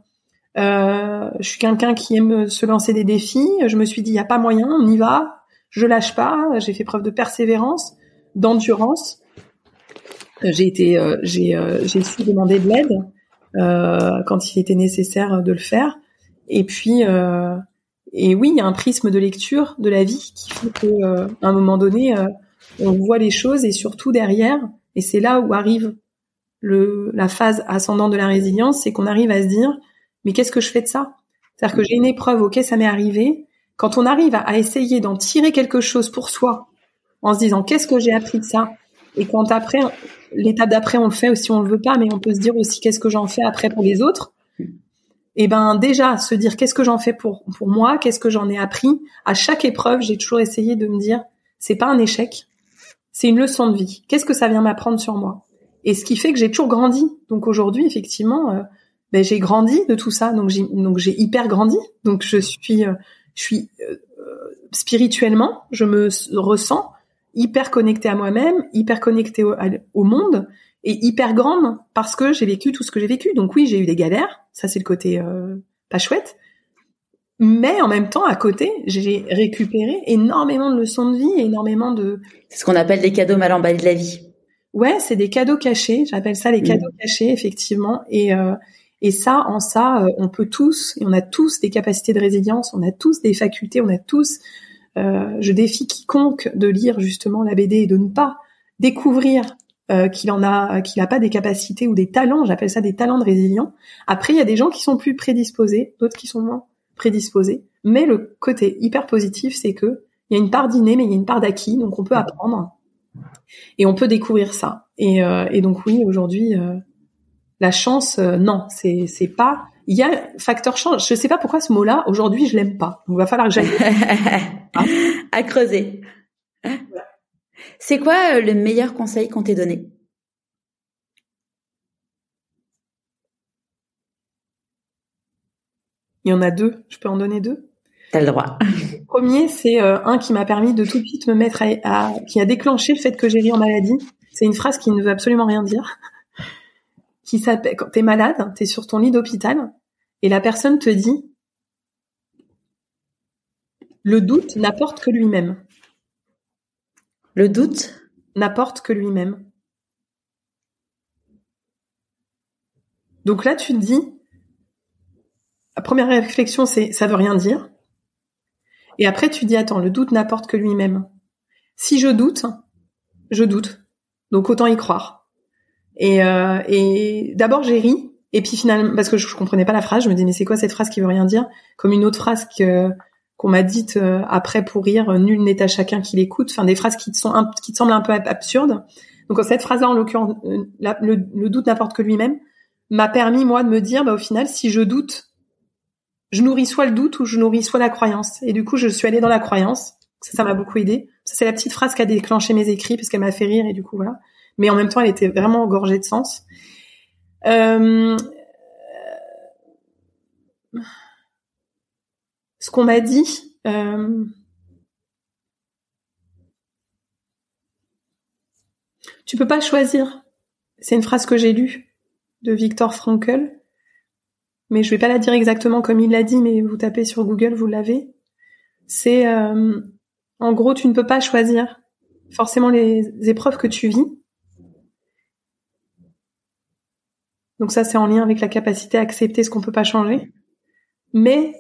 Euh, je suis quelqu'un qui aime se lancer des défis. Je me suis dit, il n'y a pas moyen, on y va. Je lâche pas. J'ai fait preuve de persévérance, d'endurance. J'ai été, euh, j'ai, euh, j'ai su demander de l'aide euh, quand il était nécessaire de le faire. Et puis, et oui, il y a un prisme de lecture de la vie qui fait qu'à un moment donné, on voit les choses et surtout derrière, et c'est là où arrive la phase ascendante de la résilience, c'est qu'on arrive à se dire, mais qu'est-ce que je fais de ça? C'est-à-dire que j'ai une épreuve, ok, ça m'est arrivé. Quand on arrive à, essayer d'en tirer quelque chose pour soi, en se disant qu'est-ce que j'ai appris de ça, et quand après, l'étape d'après, on le fait aussi, on le veut pas, mais on peut se dire aussi qu'est-ce que j'en fais après pour les autres? Et ben déjà se dire qu'est-ce que j'en fais pour pour moi, qu'est-ce que j'en ai appris. À chaque épreuve, j'ai toujours essayé de me dire c'est pas un échec, c'est une leçon de vie. Qu'est-ce que ça vient m'apprendre sur moi? Et ce qui fait que j'ai toujours grandi. Donc aujourd'hui, effectivement, euh, ben, j'ai grandi de tout ça. Donc j'ai donc j'ai hyper grandi. Donc je suis euh, je suis euh, spirituellement, je me ressens hyper connectée à moi-même, hyper connectée au, au, monde et hyper grande parce que j'ai vécu tout ce que j'ai vécu. Donc oui, j'ai eu des galères. Ça c'est le côté pas chouette. Mais en même temps, à côté, j'ai récupéré énormément de leçons de vie, énormément de... C'est ce qu'on appelle des cadeaux mal emballés de la vie. Ouais, c'est des cadeaux cachés. J'appelle ça les mm. cadeaux cachés, effectivement. Et, euh, et ça, en ça, euh, on peut tous, et on a tous des capacités de résilience, on a tous des facultés, on a tous... Euh, je défie quiconque de lire justement la BD et de ne pas découvrir euh, qu'il en a, qu'il n'a pas des capacités ou des talents. J'appelle ça des talents de résilience. Après, il y a des gens qui sont plus prédisposés, d'autres qui sont moins prédisposé. Mais le côté hyper positif, c'est que il y a une part d'inné, mais il y a une part d'acquis, donc on peut apprendre et on peut découvrir ça. Et, euh, donc oui, aujourd'hui, euh, la chance, euh, non, c'est c'est pas. Il y a facteur chance. Je sais pas pourquoi ce mot-là aujourd'hui je l'aime pas. Donc il va falloir que j'aille à creuser. C'est quoi le meilleur conseil qu'on t'ait donné? Il y en a deux. Je peux en donner deux? T'as le droit. Le premier, c'est euh, un qui m'a permis de tout de suite me mettre à, qui a déclenché le fait que j'ai ri en maladie. C'est une phrase qui ne veut absolument rien dire. Qui s'appelle, quand t'es malade, t'es sur ton lit d'hôpital, et la personne te dit, le doute n'apporte que lui-même. Le doute n'apporte que lui-même. Donc là, tu te dis, la première réflexion, c'est ça veut rien dire. Et après, tu dis attends, le doute n'apporte que lui-même. Si je doute, je doute. Donc autant y croire. Et, euh, et d'abord j'ai ri, et puis finalement parce que je, comprenais pas la phrase, je me dis mais c'est quoi cette phrase qui veut rien dire? Comme une autre phrase que qu'on m'a dite euh, après pour rire, nul n'est à chacun qui l'écoute. Enfin des phrases qui te sont qui semblent un peu absurdes. Donc cette phrase-là en l'occurrence, euh, le, doute n'apporte que lui-même m'a permis moi de me dire bah au final si je doute je nourris soit le doute ou je nourris soit la croyance. Et du coup, je suis allée dans la croyance. Ça, ça m'a beaucoup aidé. Ça, c'est la petite phrase qui a déclenché mes écrits parce qu'elle m'a fait rire et du coup, voilà. Mais en même temps, elle était vraiment engorgée de sens. Euh... Ce qu'on m'a dit, euh... tu peux pas choisir. C'est une phrase que j'ai lue de Viktor Frankl mais je vais pas la dire exactement comme il l'a dit, mais vous tapez sur Google, vous l'avez. C'est euh, en gros, tu ne peux pas choisir forcément les épreuves que tu vis. Donc ça, c'est en lien avec la capacité à accepter ce qu'on peut pas changer. Mais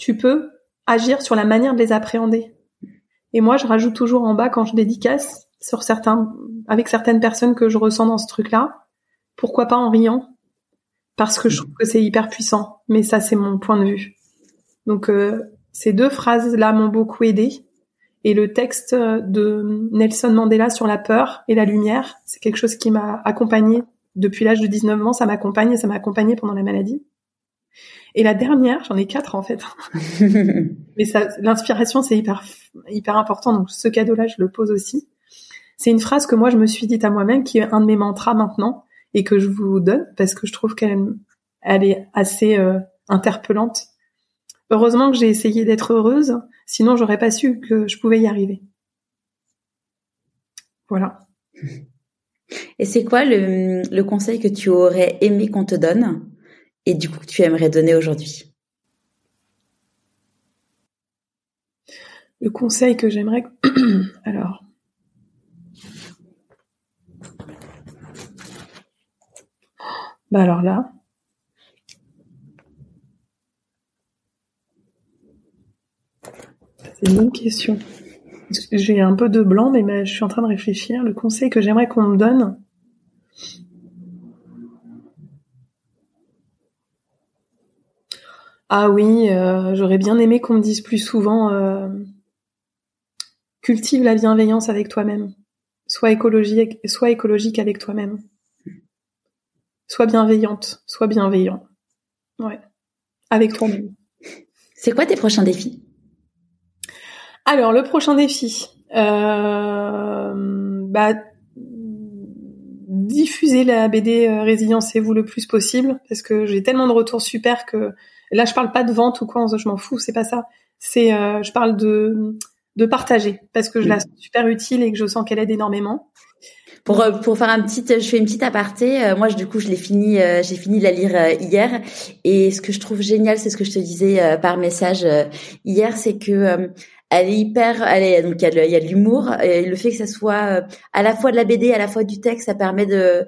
tu peux agir sur la manière de les appréhender. Et moi, je rajoute toujours en bas quand je dédicace sur certains, avec certaines personnes que je ressens dans ce truc-là, pourquoi pas en riant? Parce que je trouve que c'est hyper puissant. Mais ça, c'est mon point de vue. Donc, euh, ces deux phrases-là m'ont beaucoup aidé. Et le texte de Nelson Mandela sur la peur et la lumière, c'est quelque chose qui m'a accompagné depuis l'âge de 19 ans. Ça m'accompagne et ça m'a accompagné pendant la maladie. Et la dernière, j'en ai quatre en fait. Mais ça, l'inspiration, c'est hyper, hyper important. Donc, ce cadeau-là, je le pose aussi. C'est une phrase que moi, je me suis dite à moi-même, qui est un de mes mantras maintenant et que je vous donne parce que je trouve qu'elle elle est assez euh, interpellante. Heureusement que j'ai essayé d'être heureuse, sinon j'aurais pas su que je pouvais y arriver. Voilà. Et c'est quoi le, le, conseil que tu aurais aimé qu'on te donne? Et du coup que tu aimerais donner aujourd'hui? Le conseil que j'aimerais... Alors, Bah alors là. C'est une bonne question. J'ai un peu de blanc, mais je suis en train de réfléchir. Le conseil que j'aimerais qu'on me donne. Ah oui, euh, j'aurais bien aimé qu'on me dise plus souvent euh, cultive la bienveillance avec toi-même. Sois écologique, sois écologique avec toi-même. Sois bienveillante, sois bienveillant. Ouais. Avec toi-même. C'est quoi tes prochains défis? Alors, le prochain défi, euh, bah, diffuser la BD euh, Résilience-vous le plus possible, parce que j'ai tellement de retours super que là, je parle pas de vente ou quoi, je m'en fous, c'est pas ça. C'est, euh, je parle de de partager, parce que je la sens super utile et que je sens qu'elle aide énormément. Pour euh, pour faire un petit, je fais une petite aparté. Euh, moi, je, du coup, je l'ai fini, euh, j'ai fini de la lire hier. Et ce que je trouve génial, c'est ce que je te disais par message hier, c'est que elle est hyper, elle est, donc il y a, il y a de l'humour et le fait que ça soit à la fois de la BD, à la fois du texte, ça permet de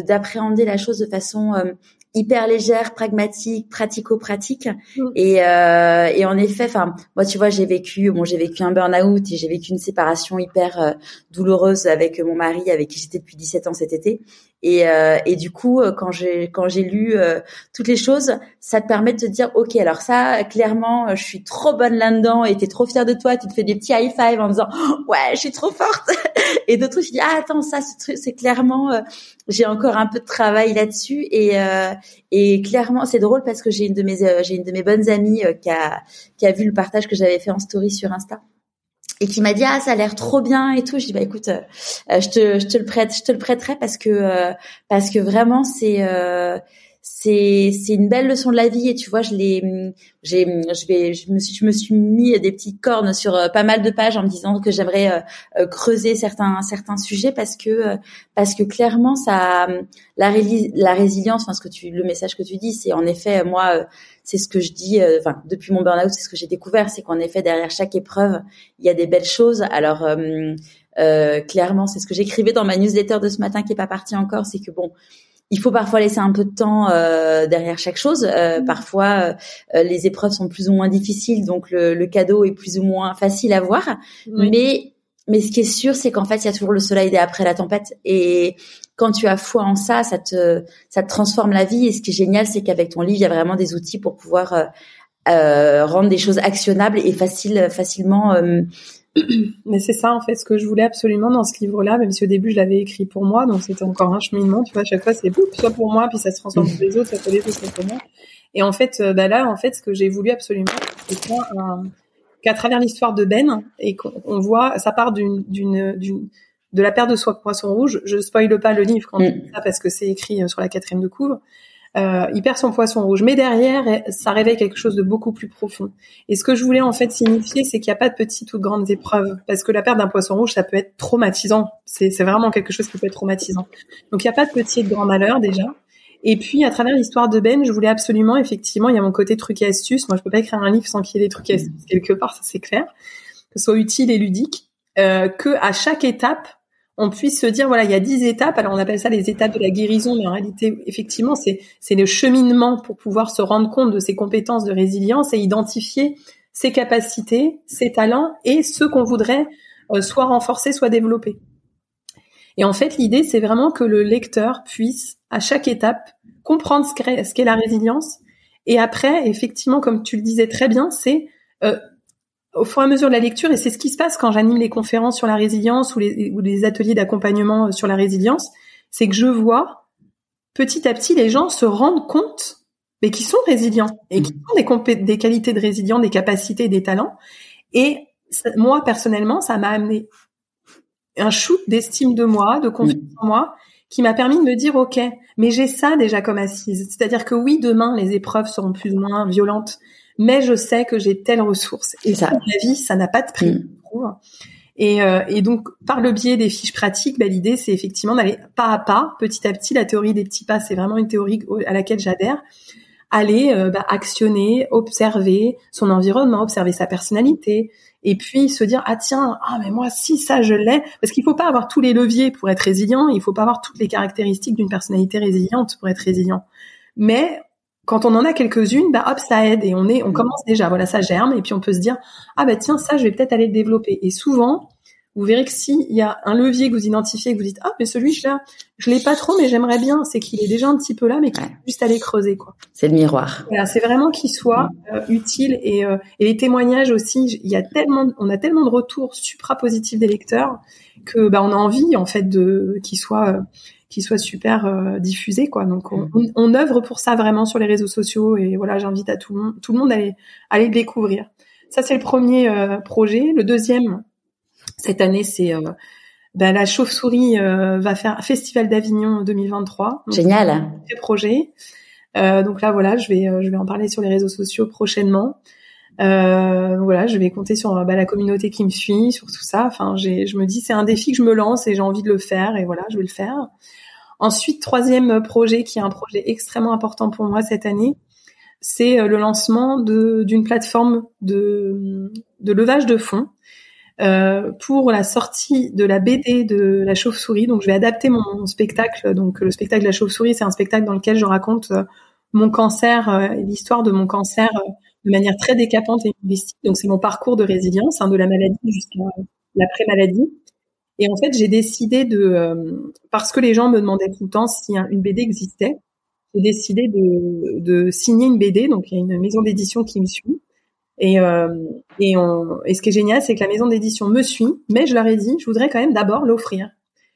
d'appréhender la chose de façon hyper légère, pragmatique, pratico-pratique. Mm. Et, euh, et en effet, enfin, moi, tu vois, j'ai vécu, bon, j'ai vécu un burn-out et j'ai vécu une séparation hyper euh, douloureuse avec mon mari, avec qui j'étais depuis 17 ans cet été. Et, euh, et du coup, euh, quand j'ai quand j'ai lu euh, toutes les choses, ça te permet de te dire, ok, alors ça, clairement, je suis trop bonne là-dedans, et t'es trop fière de toi, tu te fais des petits high five en disant, ouais, je suis trop forte. et d'autres je dis, ah attends, ça, c'est clairement, j'ai encore un peu de travail là-dessus, et et clairement, c'est drôle parce que j'ai une de mes j'ai une de mes bonnes amies qui a qui a vu le partage que j'avais fait en story sur Insta et qui m'a dit ah ça a l'air trop bien et tout. Je dis bah écoute euh, je te je te le prête je te le prêterai parce que euh, parce que vraiment c'est euh, c'est c'est une belle leçon de la vie. Et tu vois je l'ai j'ai je vais je me suis je me suis mis des petites cornes sur pas mal de pages en me disant que j'aimerais creuser certains certains sujets parce que parce que clairement ça la la résilience enfin ce que tu le message que tu dis c'est en effet moi c'est ce que je dis, euh, enfin depuis mon burn-out, c'est ce que j'ai découvert, c'est qu'en effet derrière chaque épreuve, il y a des belles choses. Alors euh, euh, clairement, c'est ce que j'écrivais dans ma newsletter de ce matin qui est pas partie encore, c'est que bon, il faut parfois laisser un peu de temps derrière chaque chose. Mmh. Parfois, les épreuves sont plus ou moins difficiles, donc le, cadeau est plus ou moins facile à voir. Mais mais ce qui est sûr, c'est qu'en fait, il y a toujours le soleil après la tempête. Et quand tu as foi en ça, ça te, ça te transforme la vie. Et ce qui est génial, c'est qu'avec ton livre, il y a vraiment des outils pour pouvoir euh, euh rendre des choses actionnables et faciles, facilement. Euh, Mais c'est ça, en fait, ce que je voulais absolument dans ce livre-là, même si au début, je l'avais écrit pour moi, donc c'était encore un cheminement. Tu vois, à chaque fois, c'est soit pour moi, puis ça se transforme pour les autres, soit pour les autres, soit pour moi. Et en fait, euh, bah là, en fait, ce que j'ai voulu absolument, c'est un qu'à travers l'histoire de Ben et qu'on voit, ça part d'une, d'une, d'une, de la perte de soie poisson rouge. Je spoile pas le livre quand mm. ça parce que c'est écrit euh, sur la quatrième de couvre. Euh, il perd son poisson rouge, mais derrière, ça réveille quelque chose de beaucoup plus profond. Et ce que je voulais en fait signifier, c'est qu'il n'y a pas de petites ou de grandes épreuves, parce que la perte d'un poisson rouge, ça peut être traumatisant. C'est, c'est vraiment quelque chose qui peut être traumatisant. Donc il n'y a pas de petits et de grands malheurs déjà. Et puis, à travers l'histoire de Ben, je voulais absolument, effectivement, il y a mon côté truc et astuce. Moi, je peux pas écrire un livre sans qu'il y ait des trucs et astuces quelque part, ça c'est clair. Que ce soit utile et ludique. Euh, que à chaque étape, on puisse se dire, voilà, il y a dix étapes. Alors, on appelle ça les étapes de la guérison, mais en réalité, effectivement, c'est, c'est le cheminement pour pouvoir se rendre compte de ses compétences de résilience et identifier ses capacités, ses talents et ce qu'on voudrait euh, soit renforcer, soit développer. Et en fait, l'idée, c'est vraiment que le lecteur puisse à chaque étape, comprendre ce qu'est la résilience. Et après, effectivement, comme tu le disais très bien, c'est euh, au fur et à mesure de la lecture, et c'est ce qui se passe quand j'anime les conférences sur la résilience ou les, ou les ateliers d'accompagnement euh, sur la résilience, c'est que je vois petit à petit les gens se rendent compte mais qui sont résilients et qui ont des, des qualités de résilience, des capacités, des talents. Et moi personnellement, ça m'a amené un shoot d'estime de moi, de confiance en moi, qui m'a permis de me dire ok, mais j'ai ça déjà comme assise. C'est-à-dire que oui, demain les épreuves seront plus ou moins violentes, mais je sais que j'ai telle ressource. Et ça, la vie, ça n'a pas de prix. Mm. Et, euh, et, donc, par le biais des fiches pratiques, bah, l'idée, c'est effectivement d'aller pas à pas, petit à petit. La théorie des petits pas, c'est vraiment une théorie à laquelle j'adhère. Aller euh, bah, actionner, observer son environnement, observer sa personnalité, et puis se dire ah tiens ah mais moi si ça je l'ai. Parce qu'il faut pas avoir tous les leviers pour être résilient. Il faut pas avoir toutes les caractéristiques d'une personnalité résiliente pour être résilient. Mais quand on en a quelques-unes bah hop ça aide et on est on commence déjà. Voilà ça germe et puis on peut se dire ah bah tiens ça je vais peut-être aller le développer. Et souvent vous verrez que s'il y a un levier que vous identifiez, que vous dites ah mais celui-là, je l'ai pas trop, mais j'aimerais bien, c'est qu'il est déjà un petit peu là, mais qu'il ouais. juste aller creuser quoi. C'est le miroir. Voilà, c'est vraiment qu'il soit euh, utile et, euh, et les témoignages aussi. Il y a tellement, on a tellement de retours supra positifs des lecteurs que bah on a envie en fait de qu'il soit euh, qu'il soit super euh, diffusé quoi. Donc on, mm. on, œuvre pour ça vraiment sur les réseaux sociaux et voilà, j'invite à tout le monde, tout le monde à aller, à aller le découvrir. Ça c'est le premier projet. Le deuxième cette année, c'est euh, ben, la chauve-souris euh, va faire un festival d'Avignon 2023. Génial. Très projet. Euh, donc là, voilà, je vais je vais en parler sur les réseaux sociaux prochainement. voilà, je vais compter sur bah, la communauté qui me suit, sur tout ça. Enfin, j'ai, je me dis c'est un défi que je me lance et j'ai envie de le faire et voilà, je vais le faire. Ensuite, troisième projet qui est un projet extrêmement important pour moi cette année, c'est le lancement de d'une plateforme de de levage de fonds euh, pour la sortie de la BD de la chauve-souris. Donc, je vais adapter mon spectacle. Donc, le spectacle de la chauve-souris, c'est un spectacle dans lequel je raconte euh, mon cancer euh, et l'histoire de mon cancer de manière très décapante et humoristique. Donc, c'est mon parcours de résilience, hein, de la maladie jusqu'à l'après-maladie. Et en fait, j'ai décidé de, parce que les gens me demandaient tout le temps si une BD existait, j'ai décidé de, de signer une BD. Donc, il y a une maison d'édition qui me suit et, euh, et, on, et ce qui est génial, c'est que la maison d'édition me suit, mais je leur ai dit, je voudrais quand même d'abord l'offrir.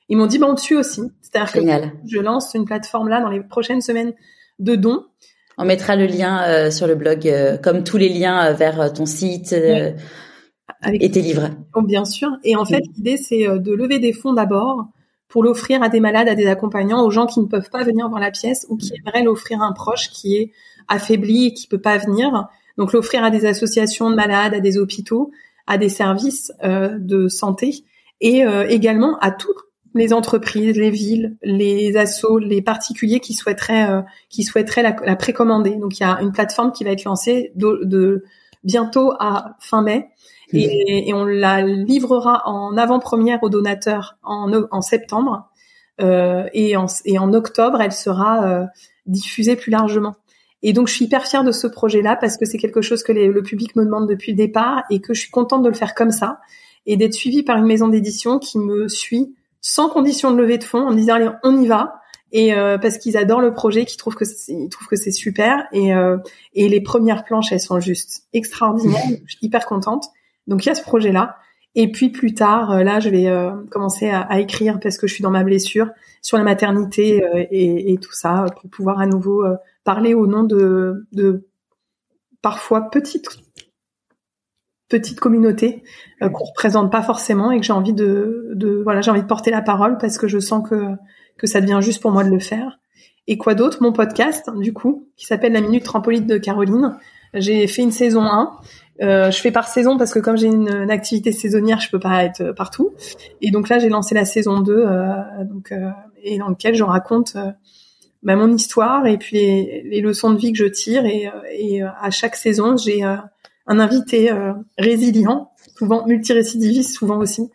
Ils m'ont dit, bah, on te suit aussi. C'est-à-dire que je lance une plateforme là dans les prochaines semaines de dons. On mettra le lien euh, sur le blog, euh, comme tous les liens euh, vers ton site Avec et tes livres. Oh, bien sûr. Et en fait, l'idée, c'est de lever des fonds d'abord pour l'offrir à des malades, à des accompagnants, aux gens qui ne peuvent pas venir voir la pièce ou qui aimeraient l'offrir à un proche qui est affaibli et qui peut pas venir donc l'offrir à des associations de malades, à des hôpitaux, à des services euh, de santé et euh, également à toutes les entreprises, les villes, les assos, les particuliers qui souhaiteraient euh, qui souhaiteraient la, la, précommander. Donc il y a une plateforme qui va être lancée de, bientôt à fin mai et, et, on la livrera en avant-première aux donateurs en, en septembre et en, et, en, octobre elle sera diffusée plus largement. Et donc, je suis hyper fière de ce projet-là parce que c'est quelque chose que le public me demande depuis le départ et que je suis contente de le faire comme ça et d'être suivie par une maison d'édition qui me suit sans condition de levée de fonds en me disant allez, on y va. Et euh, parce qu'ils adorent le projet, qu'ils trouvent que ils trouvent que c'est super et euh, et les premières planches elles sont juste extraordinaires, je suis hyper contente. Donc il y a ce projet là et puis plus tard euh, là je vais commencer à, à, écrire parce que je suis dans ma blessure sur la maternité et, et, tout ça pour pouvoir à nouveau parler au nom de, de parfois petites petites communautés euh, qu'on représente pas forcément et que j'ai envie de, de voilà j'ai envie de porter la parole parce que je sens que que ça devient juste pour moi de le faire. Et quoi d'autre? Mon podcast du coup qui s'appelle la minute trampoline de Caroline. J'ai fait une saison 1 euh, je fais par saison parce que comme j'ai une, activité saisonnière, je peux pas être partout. Et donc là, j'ai lancé la saison 2, euh, donc euh, et dans lequel je raconte euh, bah, mon histoire et puis les, leçons de vie que je tire. Et, euh, et euh, à chaque saison, j'ai euh, un invité résilient, souvent multirécidiviste, souvent aussi,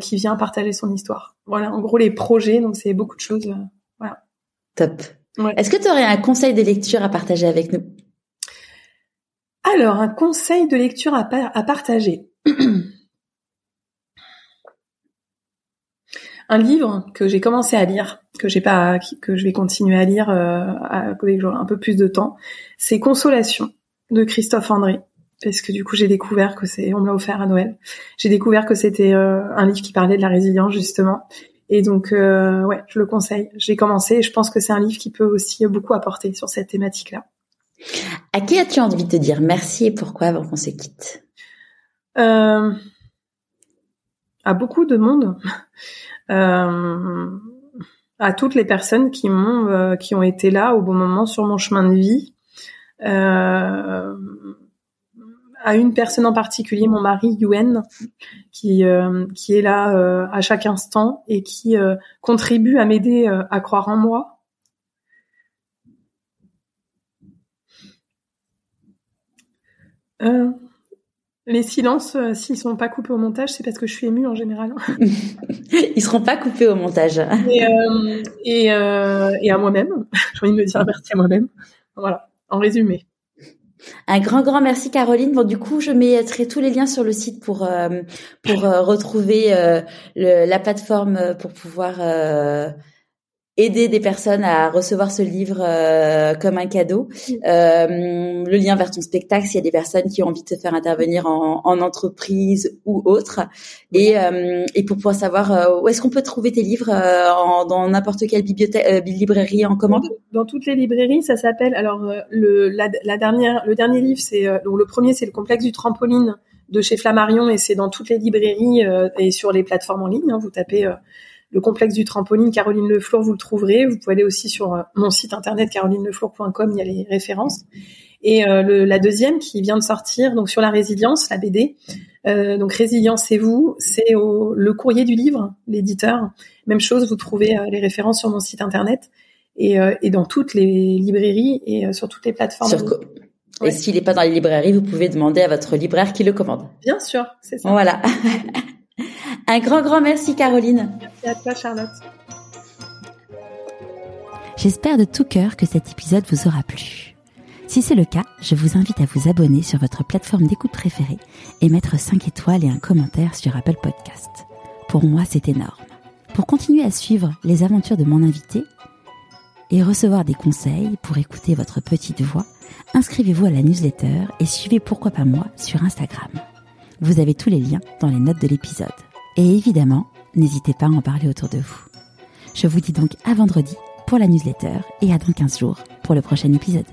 qui vient partager son histoire. Voilà, en gros les projets. Donc c'est beaucoup de choses. voilà. Top. Est-ce que tu aurais un conseil de lecture à partager avec nous? Alors, un conseil de lecture à, à partager. un livre que j'ai commencé à lire, que j'ai pas, que je vais continuer à lire euh, avec un peu plus de temps, c'est Consolation de Christophe André. Parce que du coup, j'ai découvert que c'est, on me l'a offert à Noël. J'ai découvert que c'était euh, un livre qui parlait de la résilience justement. Et donc, euh, ouais, je le conseille. J'ai commencé et je pense que c'est un livre qui peut aussi beaucoup apporter sur cette thématique-là. À qui as-tu envie de te dire merci et pourquoi avant qu'on se quitte? Euh, À beaucoup de monde. Euh, à toutes les personnes qui m'ont, euh, qui ont été là au bon moment sur mon chemin de vie. Euh, à une personne en particulier, mon mari Yuen, qui qui est là à chaque instant et qui contribue à m'aider à croire en moi. Les silences, s'ils sont pas coupés au montage, c'est parce que je suis émue en général. Ils seront pas coupés au montage. Et, et, et à moi-même, j'ai envie de me dire merci à moi-même. Voilà, en résumé. Un grand grand merci Caroline. Bon du coup je mettrai tous les liens sur le site pour euh, pour euh, retrouver euh, la plateforme pour pouvoir aider des personnes à recevoir ce livre euh, comme un cadeau. Euh, le lien vers ton spectacle, s'il y a des personnes qui ont envie de te faire intervenir en, en entreprise ou autre. Et, euh, et pour pouvoir savoir euh, où est-ce qu'on peut trouver tes livres euh, en, dans n'importe quelle bibliothèque, librairie en commande? Dans toutes les librairies, ça s'appelle. Alors le la, la, dernière, le dernier livre, c'est donc le premier, c'est le complexe du trampoline de chez Flammarion et c'est dans toutes les librairies et sur les plateformes en ligne. Hein, vous tapez le complexe du trampoline Caroline Leflour, vous le trouverez. Vous pouvez aller aussi sur euh, mon site internet carolineleflour.com, il y a les références. Et euh, le, la deuxième qui vient de sortir, donc sur la résilience, la BD. Euh, donc résilience et vous, c'est le courrier du livre, l'éditeur. Même chose, vous trouvez euh, les références sur mon site internet et, et dans toutes les librairies et sur toutes les plateformes. Et s'il n'est pas dans les librairies, vous pouvez demander à votre libraire qui le commande. Bien sûr, c'est ça. Voilà. Un grand, grand merci Caroline. Merci à toi Charlotte. J'espère de tout cœur que cet épisode vous aura plu. Si c'est le cas, je vous invite à vous abonner sur votre plateforme d'écoute préférée et mettre 5 étoiles et un commentaire sur Apple Podcast. Pour moi, c'est énorme. Pour continuer à suivre les aventures de mon invité et recevoir des conseils pour écouter votre petite voix, inscrivez-vous à la newsletter et suivez Pourquoi pas moi sur Instagram. Vous avez tous les liens dans les notes de l'épisode. Et évidemment, n'hésitez pas à en parler autour de vous. Je vous dis donc à vendredi pour la newsletter et à dans 15 jours pour le prochain épisode.